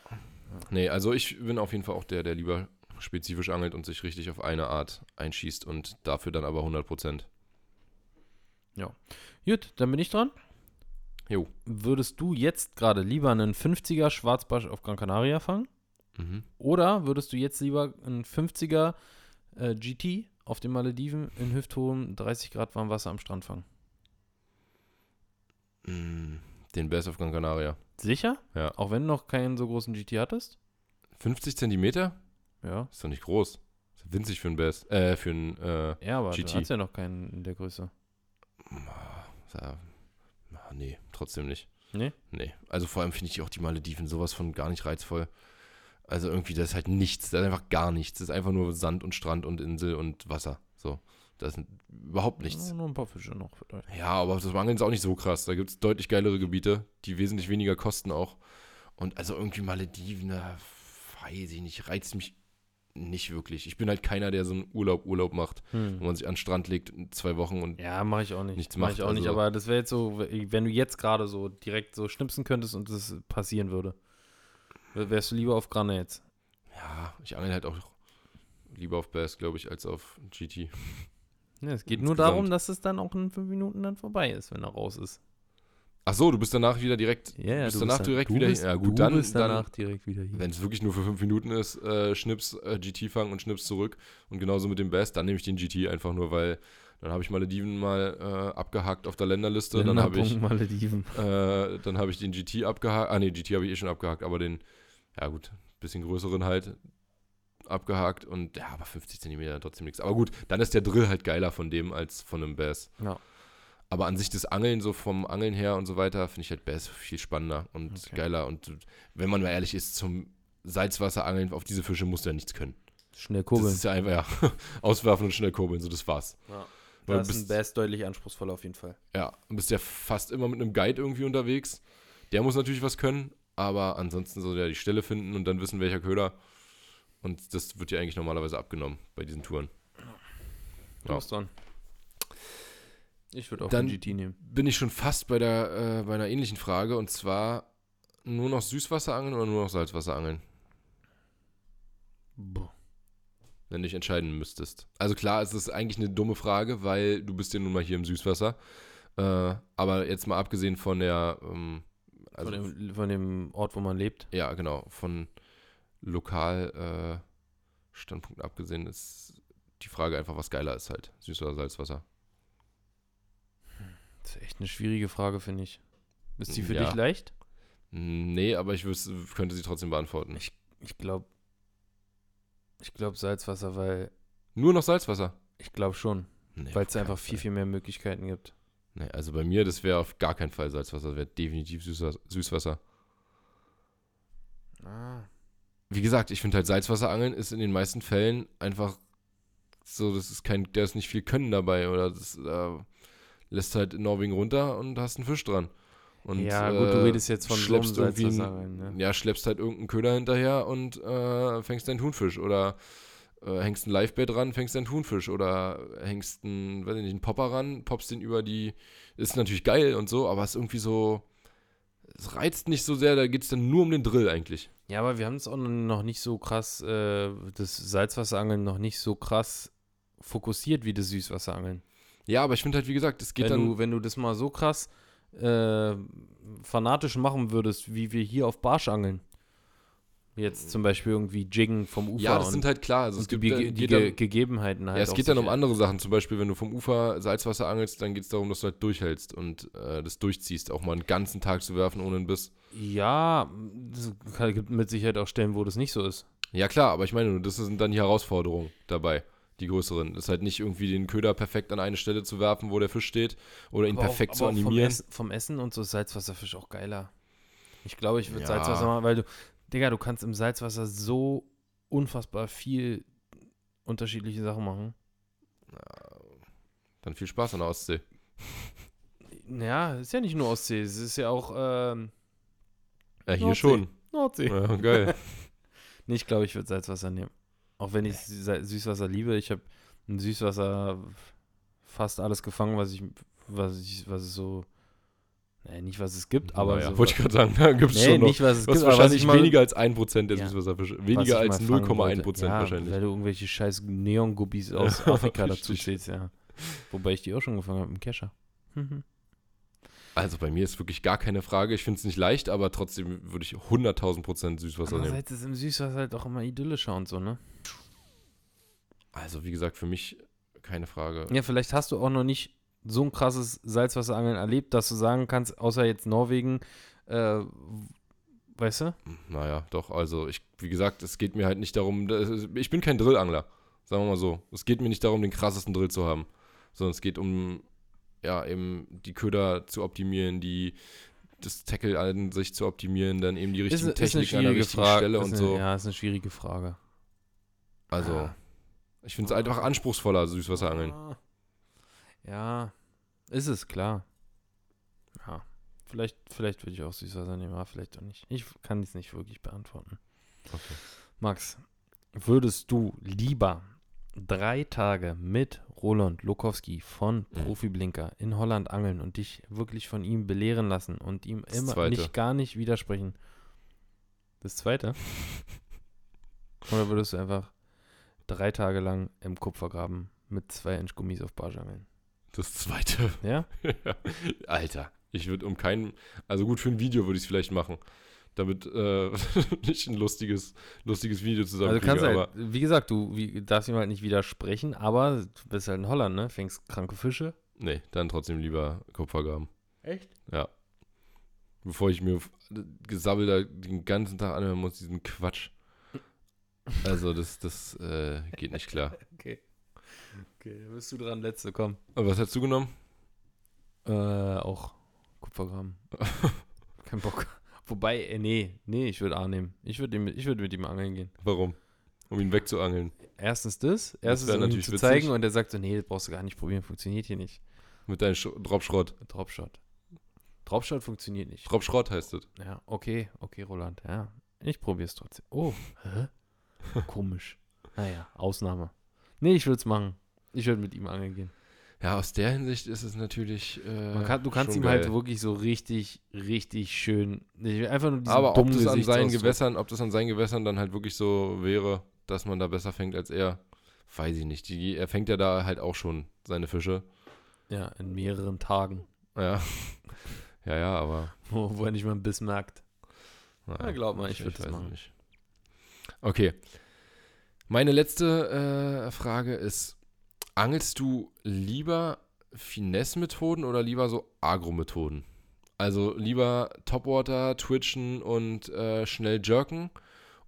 Nee, also ich bin auf jeden Fall auch der, der lieber spezifisch angelt und sich richtig auf eine Art einschießt und dafür dann aber 100%. Gut, dann bin ich dran. Jo. Würdest du jetzt gerade lieber einen 50er Schwarzbarsch auf Gran Canaria fangen? Mhm. Oder würdest du jetzt lieber einen 50er äh, GT auf den Malediven in hüfthohem 30 Grad warmem Wasser am Strand fangen? Mm, Den Bass auf Gran Canaria. Sicher? Ja. Auch wenn du noch keinen so großen GT hattest? 50 Centimeter? Ja. Ist doch nicht groß. Ist winzig für einen Bass. Äh, für einen, äh, Ja, aber GT. du hast ja noch keinen in der Größe. ja, ah, nee, trotzdem nicht. Nee? Nee. Also vor allem finde ich auch die Malediven sowas von gar nicht reizvoll. Also irgendwie, das ist halt nichts. Das ist einfach gar nichts. Das ist einfach nur Sand und Strand und Insel und Wasser. So. Das ist überhaupt nichts. Oh, nur ein paar Fische noch vielleicht. Ja, aber das Angeln ist auch nicht so krass. Da gibt es deutlich geilere Gebiete, die wesentlich weniger kosten auch. Und also irgendwie Malediven, da weiß ich nicht, reizt mich nicht wirklich. Ich bin halt keiner, der so einen Urlaub, Urlaub macht, wo Hm. man sich an den Strand legt, zwei Wochen und Ja, mache ich auch nicht. Nichts Mach macht, ich auch nicht, also- aber das wäre jetzt so, wenn du jetzt gerade so direkt so schnipsen könntest und das passieren würde. Wärst du lieber auf jetzt? ja, ich angel halt auch lieber auf Bass, glaube ich, als auf GT. Ja, es geht nur Insgesamt. darum, dass es dann auch in fünf Minuten dann vorbei ist, wenn er raus ist. Ach so, du bist danach wieder direkt, Ja, ja, bist du danach bist direkt du wieder bist, hier. Ja gut, du dann, bist dann danach direkt wieder hier. wenn es wirklich nur für fünf Minuten ist, äh, Schnips, äh, GT fangen und Schnips zurück. Und genauso mit dem Bass, dann nehme ich den GT einfach nur, weil dann habe ich Malediven mal äh, abgehakt auf der Länderliste. Dann habe ich, Malediven. äh, dann habe ich den GT abgehakt. Ah nee, GT habe ich eh schon abgehakt, aber den, ja gut, bisschen größeren halt abgehakt. Und ja, aber 50 Zentimeter trotzdem nichts. Aber gut, dann ist der Drill halt geiler von dem als von einem Bass. Ja. Aber an sich das Angeln, so vom Angeln her und so weiter, finde ich halt Bass viel spannender und Okay. geiler. Und wenn man mal ehrlich ist, zum Salzwasserangeln auf diese Fische musst du ja nichts können. Schnell Das kurbeln. ist ja einfach, ja, auswerfen und schnell kurbeln, so das war's. Ja. Weil Da du ist ein Bass deutlich anspruchsvoller auf jeden Fall. ja, du bist ja fast immer mit einem Guide irgendwie unterwegs. Der muss natürlich was können, aber ansonsten soll der die Stelle finden und dann wissen, welcher Köder. Und das wird ja eigentlich normalerweise abgenommen bei diesen Touren. Du Ja. dran. Ich würde auch Dann- den GT nehmen. Bin ich schon fast bei, der, äh, bei einer ähnlichen Frage und zwar nur noch Süßwasserangeln oder nur noch Salzwasserangeln, Boah. wenn du dich entscheiden müsstest. Also klar, es ist eigentlich eine dumme Frage, weil du bist ja nun mal hier im Süßwasser. Äh, aber jetzt mal abgesehen von der, ähm, also von, dem, von dem Ort, wo man lebt. ja genau, von lokal äh, abgesehen ist die Frage einfach, was geiler ist halt, Süß- oder Salzwasser. Das ist echt eine schwierige Frage, finde ich. Ist die für Ja. dich leicht? Nee, aber ich wüs- könnte sie trotzdem beantworten. Ich- glaube, ich glaube Salzwasser, weil Nur noch Salzwasser? ich glaube schon, Nee, weil es einfach viel, viel mehr Möglichkeiten gibt. Nee, also bei mir, das wäre auf gar keinen Fall Salzwasser, das wäre definitiv Süßwasser. Süßwasser. Ah. Wie gesagt, ich finde halt Salzwasserangeln ist in den meisten Fällen einfach so, das ist kein, da ist nicht viel Können dabei oder das äh, lässt halt in Norwegen runter und hast einen Fisch dran. Und, ja, gut, du äh, redest jetzt von so schleppst irgendwie einen- rein, ne? Ja, schleppst halt irgendeinen Köder hinterher und äh, fängst einen Thunfisch oder äh, hängst ein Livebait ran, fängst einen Thunfisch oder hängst einen, weiß ich nicht, einen Popper ran, poppst den über die, ist natürlich geil und so, aber es ist irgendwie so, es reizt nicht so sehr, da geht es dann nur um den Drill eigentlich. Ja, aber wir haben es auch noch nicht so krass, äh, das Salzwasserangeln noch nicht so krass fokussiert wie das Süßwasserangeln. Ja, aber ich finde halt, wie gesagt, es geht wenn, dann, du, wenn du das mal so krass äh, fanatisch machen würdest, wie wir hier auf Barsch angeln. Jetzt zum Beispiel irgendwie Jiggen vom Ufer ja, das sind halt klar, also es die, gibt dann, die geht Ge Gegebenheiten halt. ja, es geht dann um andere Sachen, zum Beispiel, wenn du vom Ufer Salzwasser angelst, dann geht es darum, dass du halt durchhältst und äh, das durchziehst, auch mal einen ganzen Tag zu werfen ohne einen Biss. Ja, es gibt mit Sicherheit auch Stellen, wo das nicht so ist. Ja, klar, aber ich meine, das sind dann die Herausforderungen dabei, die größeren. Ist halt nicht irgendwie den Köder perfekt an eine Stelle zu werfen, wo der Fisch steht, oder ihn Aber perfekt auch, zu auch vom, animieren. Essen, vom Essen und so ist Salzwasserfisch auch geiler. Ich glaube, ich würde Ja. Salzwasser machen, weil du, Digga, du kannst im Salzwasser so unfassbar viel unterschiedliche Sachen machen. Dann viel Spaß an der Ostsee. Ja, ist ja nicht nur Ostsee, es ist ja auch ähm, Ja, hier Nordsee. schon. Nordsee. Ja, geil. Nee, ich glaube, ich würde Salzwasser nehmen. Auch wenn ich Süßwasser liebe. Ich habe in Süßwasser fast alles gefangen, was ich, was ich, was es so, nee, nicht was es gibt, aber naja, so, wollte ich gerade sagen, da gibt es nee, schon noch. nicht was es gibt, wahrscheinlich ich mal, weniger als 1% der Ja. Weniger als mal fangen 0,1% wollte. ja, wahrscheinlich. Weil du irgendwelche scheiß Neon-Guppies aus Afrika dazu zählst, ja. Wobei ich die auch schon gefangen habe im Kescher. Mhm. Also bei mir ist wirklich gar keine Frage. Ich finde es nicht leicht, aber trotzdem würde ich 100.000% Süßwasser nehmen. Andererseits ist im Süßwasser halt auch immer idyllischer und so, ne? Also wie gesagt, für mich keine Frage. Ja, vielleicht hast du auch noch nicht so ein krasses Salzwasserangeln erlebt, dass du sagen kannst, außer jetzt Norwegen, äh, weißt du? Naja, doch, also ich, wie gesagt, es geht mir halt nicht darum, ich bin kein Drillangler, sagen wir mal so. Es geht mir nicht darum, den krassesten Drill zu haben, sondern es geht um, ja, eben die Köder zu optimieren, die, das Tackle an sich zu optimieren, dann eben die richtigen Techniken an der richtigen Stelle ist und eine, so. Ja, ist eine schwierige Frage. Also, Ah. ich finde es einfach anspruchsvoller, Süßwasserangeln. Ah. Ja, ist es, klar. Ja, vielleicht, vielleicht würde ich auch Süßwasser nehmen, aber vielleicht auch nicht. Ich kann es nicht wirklich beantworten. Okay. Max, würdest du lieber drei Tage mit Roland Lokowski von Mhm. Profiblinker in Holland angeln und dich wirklich von ihm belehren lassen und ihm Das immer Zweite. nicht gar nicht widersprechen? Das zweite? Oder würdest du einfach drei Tage lang im Kupfergraben mit zwei Inch Gummis auf Barsch angeln? Das zweite. Ja? Alter, ich würde um keinen, also gut, für ein Video würde ich es vielleicht machen, damit äh, ich ein lustiges, lustiges Video Also zusammenkriege, du kannst aber halt, wie gesagt, du wie, darfst ihm halt nicht widersprechen, aber du bist halt in Holland, ne? Fängst kranke Fische. nee, dann trotzdem lieber Kupfergraben. Echt? Ja. Bevor ich mir f- gesabbel da den ganzen Tag anhören muss, diesen Quatsch. Also das, das äh, geht nicht klar. Okay. Okay, dann bist du dran, letzte, komm. Aber was hast du genommen? Äh, auch Kupfergraben. Kein Bock. Wobei, äh, nee, nee, ich würde A nehmen. Ich würde würd mit ihm angeln gehen. Warum? Um ihn wegzuangeln. Erstens das, erstens wär um ihm natürlich zu witzig. zeigen und er sagt so, nee, das brauchst du gar nicht probieren, funktioniert hier nicht. Mit deinem Sch Dropschrott. Dropshot. Dropshot funktioniert nicht. Dropschrott heißt es. Ja, okay, okay, Roland, ja. Ich probier's trotzdem. Oh, hä? Komisch. Naja, Ausnahme. Nee, ich würde es machen. Ich würde mit ihm angeln gehen. Ja, aus der Hinsicht ist es natürlich. Äh, kann, du kannst ihm halt geil. wirklich so richtig, richtig schön. Ich einfach nur diesen Aber ob das an seinen Gewässern, ob das an seinen Gewässern dann halt wirklich so wäre, dass man da besser fängt als er, weiß ich nicht. Die, er fängt ja da halt auch schon seine Fische. Ja, in mehreren Tagen, Ja. ja, ja, aber. wo, wo er nicht mal einen Biss merkt. naja, Ja, glaub mal, ich würd das weiß es machen. Nicht. Okay. Meine letzte äh, Frage ist: Angelst du lieber Finesse-Methoden oder lieber so Agro-Methoden? Also lieber Topwater, Twitchen und äh, schnell jerken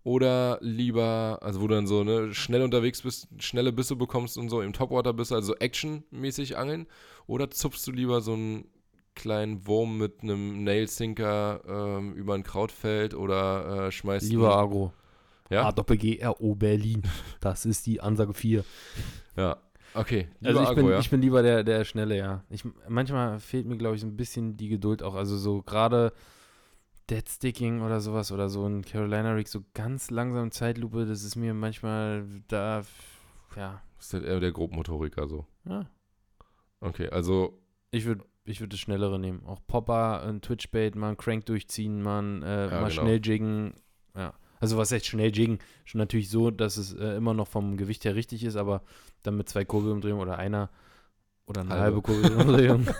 oder lieber, also wo du dann so ne, schnell unterwegs bist, schnelle Bisse bekommst und so im Topwater bist, also actionmäßig angeln oder zupfst du lieber so einen kleinen Wurm mit einem Nail-Sinker ähm, über ein Krautfeld oder äh, schmeißt Lieber Agro. Ja? A Doppel G R O Berlin. Das ist die Ansage 4. Ja, okay. Also Lieber ich bin, Agro, ja. ich bin lieber der, der Schnelle, ja. Ich, manchmal fehlt mir, glaube ich, so ein bisschen die Geduld auch. Also so gerade Dead Sticking oder sowas oder so ein Carolina Rig, so ganz langsam Zeitlupe, das ist mir manchmal da, ja. ist halt eher der Grobmotoriker so. ja. Okay, also Ich würde ich würd das Schnellere nehmen. Auch Popper, ein Twitchbait, mal einen Crank durchziehen, mal, äh, Ja, mal genau. schnell jiggen. Ja. Also was heißt schnell jiggen? Schon natürlich so, dass es äh, immer noch vom Gewicht her richtig ist, aber dann mit zwei Kurbelumdrehungen oder einer oder eine Halbe. halbe, Kurbelumdrehung.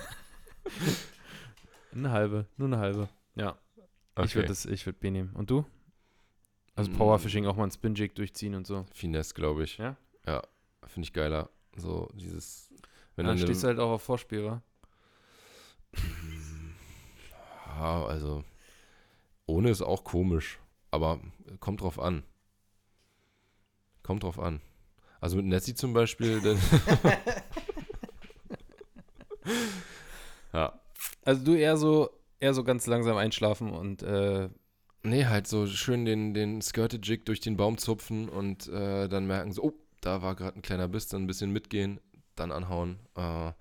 eine halbe, nur eine halbe. Ja, okay. ich würde würde B nehmen. Und du? Also Mm. Powerfishing auch mal einen Spin-Jig durchziehen und so. Finesse, glaube ich. Ja? Ja, finde ich geiler. So dieses, wenn Dann dann stehst du halt auch auf Vorspieler. Ja, also ohne ist auch komisch, aber kommt drauf an. Kommt drauf an. Also mit Nessie zum Beispiel, dann ja. Also du eher so, eher so ganz langsam einschlafen und äh, Nee, halt so schön den, den Skirted Jig durch den Baum zupfen und äh, dann merken so, oh, da war gerade ein kleiner Biss, dann ein bisschen mitgehen, dann anhauen. Äh,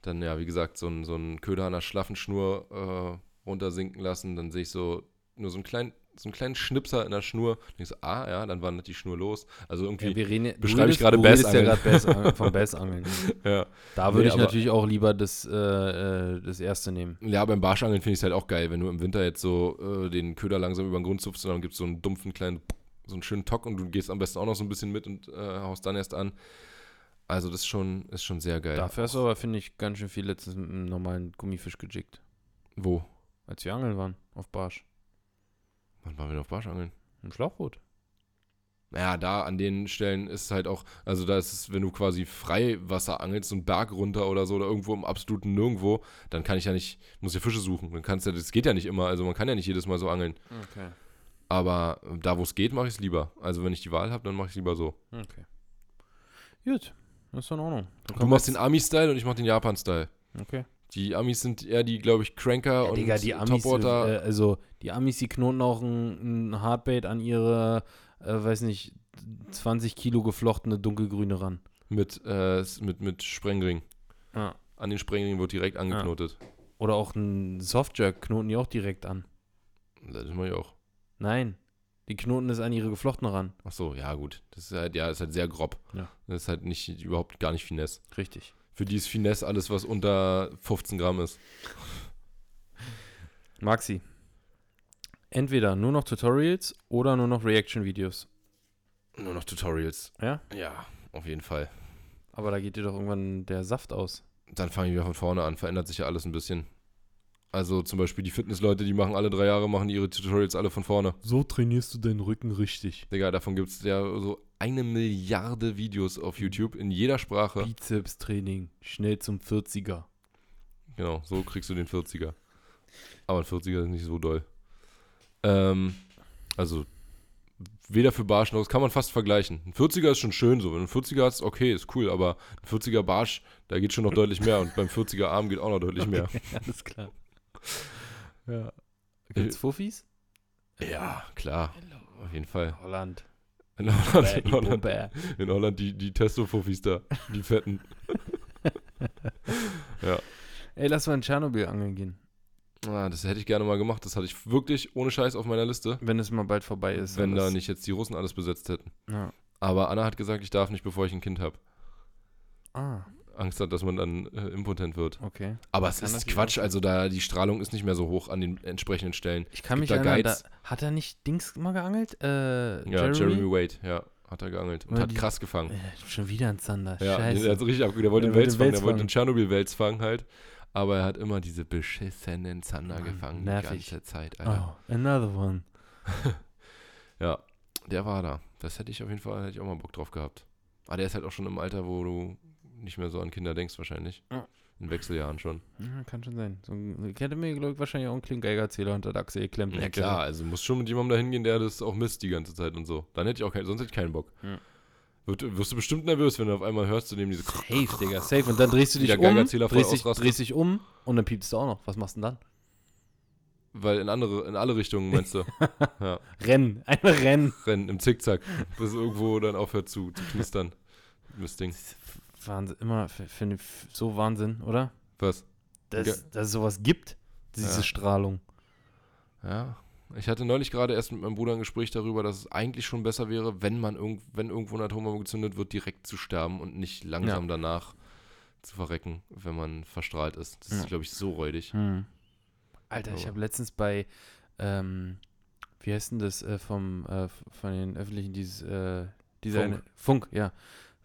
dann, ja, wie gesagt, so ein, so ein Köder an der schlaffen Schnur äh, runtersinken lassen. Dann sehe ich so nur so einen kleinen, so einen kleinen Schnipser in der Schnur. Und ich so, ah, ja, dann wandert die Schnur los. Also irgendwie, ja, reden, beschreibe ich gerade redest ja Bassangeln. gerade Bassangeln, vom Bassangeln. ja. Da würde Nee, ich aber- natürlich auch lieber das, äh, äh, das erste nehmen. Ja, beim Barschangeln finde ich es halt auch geil, wenn du im Winter jetzt so äh, den Köder langsam über den Grund zupfst und dann gibt es so einen dumpfen kleinen, so einen schönen Tock und du gehst am besten auch noch so ein bisschen mit und äh, haust dann erst an. Also das ist schon, ist schon sehr geil. Dafür hast du aber, finde ich, ganz schön viel letztens mit einem normalen Gummifisch gejickt. Wo? Als wir angeln waren, auf Barsch. Wann waren wir noch auf Barschangeln? Im Schlauchboot. Naja, da an den Stellen ist es halt auch, also da ist es, wenn du quasi Freiwasser angelst, so einen Berg runter oder so oder irgendwo im absoluten Nirgendwo, dann kann ich ja nicht, muss ja Fische suchen. Dann kannst du, das geht ja nicht immer, also man kann ja nicht jedes Mal so angeln. Okay. Aber äh, da, wo es geht, mache ich es lieber. Also wenn ich die Wahl habe, dann mache ich es lieber so. Okay. Gut, das ist in Ordnung. Dann Du machst den Ami-Style und ich mach den Japan-Style. Okay. Die Amis sind eher die, glaube ich, Cranker Ja, und Digga, die Amis, Topwater. äh, also die Amis, die knoten auch ein, ein Hardbait an ihre, äh, weiß nicht, 20 Kilo geflochtene dunkelgrüne ran. mit, äh, mit, mit Sprengring. Ja. An den Sprengring wird direkt angeknotet. Oder auch ein Softjerk knoten die auch direkt an. Das mache ich auch. Nein, die knoten es an ihre geflochtene ran. Ach so, ja, gut. Das ist halt, ja, ist halt sehr grob. Ja. Das ist halt nicht, überhaupt gar nicht Finesse. Richtig. Für die ist Finesse alles, was unter 15 Gramm ist. Maxi. Entweder nur noch Tutorials oder nur noch Reaction-Videos. Nur noch Tutorials. Ja? Ja, auf jeden Fall. Aber da geht dir doch irgendwann der Saft aus. Dann fange ich wieder von vorne an. Verändert sich ja alles ein bisschen. Also zum Beispiel die Fitnessleute, die machen alle drei Jahre, machen ihre Tutorials alle von vorne. So trainierst du deinen Rücken richtig. Digga, davon gibt es ja so eine Milliarde Videos auf YouTube in jeder Sprache. Bizeps-Training, schnell zum 40er. Genau, so kriegst du den 40er. Aber ein 40er ist nicht so doll. Ähm, also, weder für Barsch noch, das kann man fast vergleichen. Ein 40er ist schon schön so. Wenn du einen 40er hast, okay, ist cool, aber ein 40er Barsch, da geht schon noch deutlich mehr. Und beim 40er Arm geht auch noch deutlich mehr. Alles klar. Ja. Gibt's Fuffis? Ja, klar, auf jeden Fall. Holland. In Holland, in die Holland, in Holland die, die Testo-Fuffis da, die fetten. Ey, lass mal in Tschernobyl angeln gehen. Ah, das hätte ich gerne mal gemacht. Das hatte ich wirklich ohne Scheiß auf meiner Liste, Wenn es mal bald vorbei ist. wenn da nicht jetzt die Russen alles besetzt hätten. Ja. Aber Anna hat gesagt, ich darf nicht, bevor ich ein Kind habe. Ah. Angst hat, dass man dann äh, impotent wird. Okay. Aber es ist Quatsch, also da die Strahlung ist nicht mehr so hoch an den entsprechenden Stellen. Ich kann mich da erinnern, da, hat er nicht Dings mal geangelt? Äh, Ja, Jeremy? Jeremy Wade, ja, hat er geangelt und Oder hat die- krass gefangen. Äh, schon wieder ein Zander. Ja, Scheiße. der hat richtig abgeguckt. Der wollte wollte Wels fangen, der wollte den Tschernobyl-Wels fangen halt. Aber er hat immer diese beschissenen Zander Mann, gefangen nervig. die ganze Zeit, Alter. oh, another one. Ja, der war da. Das hätte ich auf jeden Fall, hätte ich auch mal Bock drauf gehabt. Aber der ist halt auch schon im Alter, wo du nicht mehr so an Kinder denkst wahrscheinlich. Ja. In Wechseljahren schon. Ja, kann schon sein. So, ich hätte mir, glaube ich, wahrscheinlich auch einen Klinggeigerzähler unter der Achse geklemmt. Ja klar, also muss schon mit jemandem da hingehen, der das auch misst die ganze Zeit und so. Dann hätte ich auch keinen, sonst hätte ich keinen Bock. Ja. Wird, wirst du bestimmt nervös, wenn du auf einmal hörst, zu dem diese Safe, Digga, safe. Und dann drehst du dich um, drehst dich, drehst dich um und dann piepst du auch noch. Was machst du denn dann? Weil in andere, in alle Richtungen meinst du. ja. Rennen. Einfach rennen. Rennen im Zickzack, bis irgendwo dann aufhört zu, zu knistern. Mistding. Wahnsinn. Immer finde ich so Wahnsinn, oder? Was? Dass, Ja. dass es sowas gibt. Diese Ja. Strahlung. Ja. Ich hatte neulich gerade erst mit meinem Bruder ein Gespräch darüber, dass es eigentlich schon besser wäre, wenn man irgend, wenn irgendwo eine Atombombe gezündet wird, direkt zu sterben und nicht langsam danach zu verrecken, wenn man verstrahlt ist. Das Ja. ist, glaube ich, so räudig. Hm. Alter, ich Aber- habe letztens bei, ähm, wie heißt denn das äh, vom, äh, von den öffentlichen, dieses, äh, dieser Funk. eine, Funk, ja.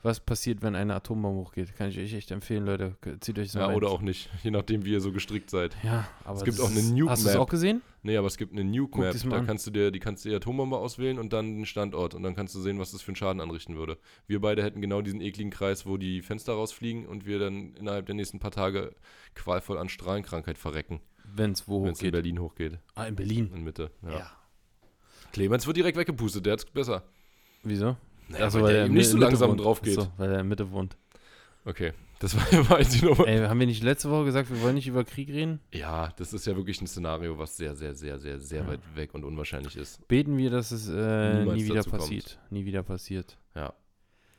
Was passiert, wenn eine Atombombe hochgeht? Kann ich euch echt empfehlen, Leute. Zieht euch das Ja, mal oder rein. auch nicht, je nachdem, wie ihr so gestrickt seid. Ja, aber Es gibt auch eine ist- Nuke Hast du es auch gesehen? Nee, aber es gibt eine Nuke Guck Map, dir's mal da an. kannst du dir, die kannst du die Atombombe auswählen und dann den Standort und dann kannst du sehen, was das für einen Schaden anrichten würde. Wir beide hätten genau diesen ekligen Kreis, wo die Fenster rausfliegen und wir dann innerhalb der nächsten paar Tage qualvoll an Strahlenkrankheit verrecken, Wenn es wo wenn es in hochgeht. Berlin hochgeht, Ah, in Berlin. in Mitte. Ja. Ja. Clemens wird direkt weggepustet, der hat's besser. Wieso? Naja, Achso, weil der eben nicht so langsam wohnt. drauf geht. Achso, weil er in Mitte wohnt. Okay, das war, war jetzt die Nummer. Ey, haben wir nicht letzte Woche gesagt, wir wollen nicht über Krieg reden? Ja, das ist ja wirklich ein Szenario, was sehr, sehr, sehr, sehr, sehr Ja. weit weg und unwahrscheinlich ist. Beten wir, dass es äh, nie wieder dazu kommt. passiert. Nie wieder passiert. Ja.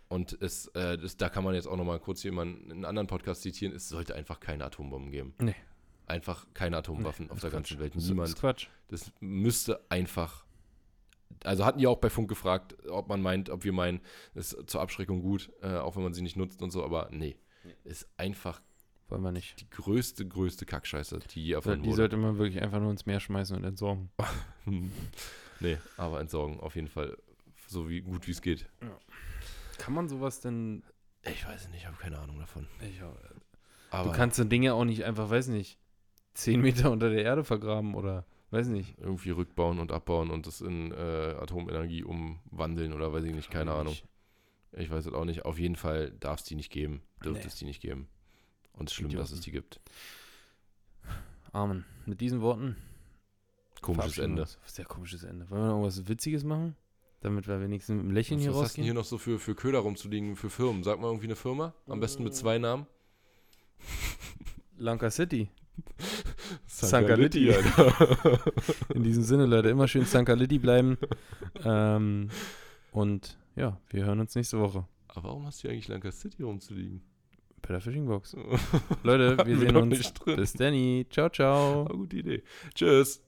Und es, äh, das, da kann man jetzt auch nochmal kurz jemanden in einen anderen Podcast zitieren. Es sollte einfach keine Atombomben geben. Nee. Einfach keine Atomwaffen auf ist der Quatsch. ganzen Welt. Das ist Niemand. Quatsch. Das müsste einfach. Also hatten die auch bei Funk gefragt, ob man meint, ob wir meinen, ist zur Abschreckung gut, äh, auch wenn man sie nicht nutzt und so, aber nee. Ist einfach Wollen wir nicht. die größte, größte Kackscheiße, die je erfunden Die wurde. sollte man wirklich einfach nur ins Meer schmeißen und entsorgen. nee, aber entsorgen, auf jeden Fall. So wie gut wie es geht. Kann man sowas denn. Ich weiß nicht, ich habe keine Ahnung davon. Ich, Aber du kannst so Dinge auch nicht einfach, weiß nicht, 10 Meter unter der Erde vergraben oder weiß nicht. irgendwie rückbauen und abbauen und das in äh, Atomenergie umwandeln oder weiß ich nicht, keine Ahnung. Ich weiß es auch nicht. Auf jeden Fall darf es die nicht geben. Dürfte Nee. es die nicht geben. Und es ist schlimm, dass es Idioten. die gibt. Amen. Mit diesen Worten. Komisches Ende. Sehr komisches Ende. Wollen wir noch irgendwas Witziges machen? Damit wir wenigstens mit einem Lächeln Was, hier was hast du denn rausgehen? hier noch so für, für Köder rumzuliegen, für Firmen? Sag mal irgendwie eine Firma. Am besten mit zwei Namen. Lanka City. Alter. In diesem Sinne, Leute, immer schön Sankaliti bleiben. ähm, und ja, wir hören uns nächste Woche Aber warum hast du hier eigentlich Lanka City rumzuliegen? bei der Fishing Box. Leute, wir sehen uns. Bis Danny. Ciao, ciao. Ah, gute Idee. Tschüss.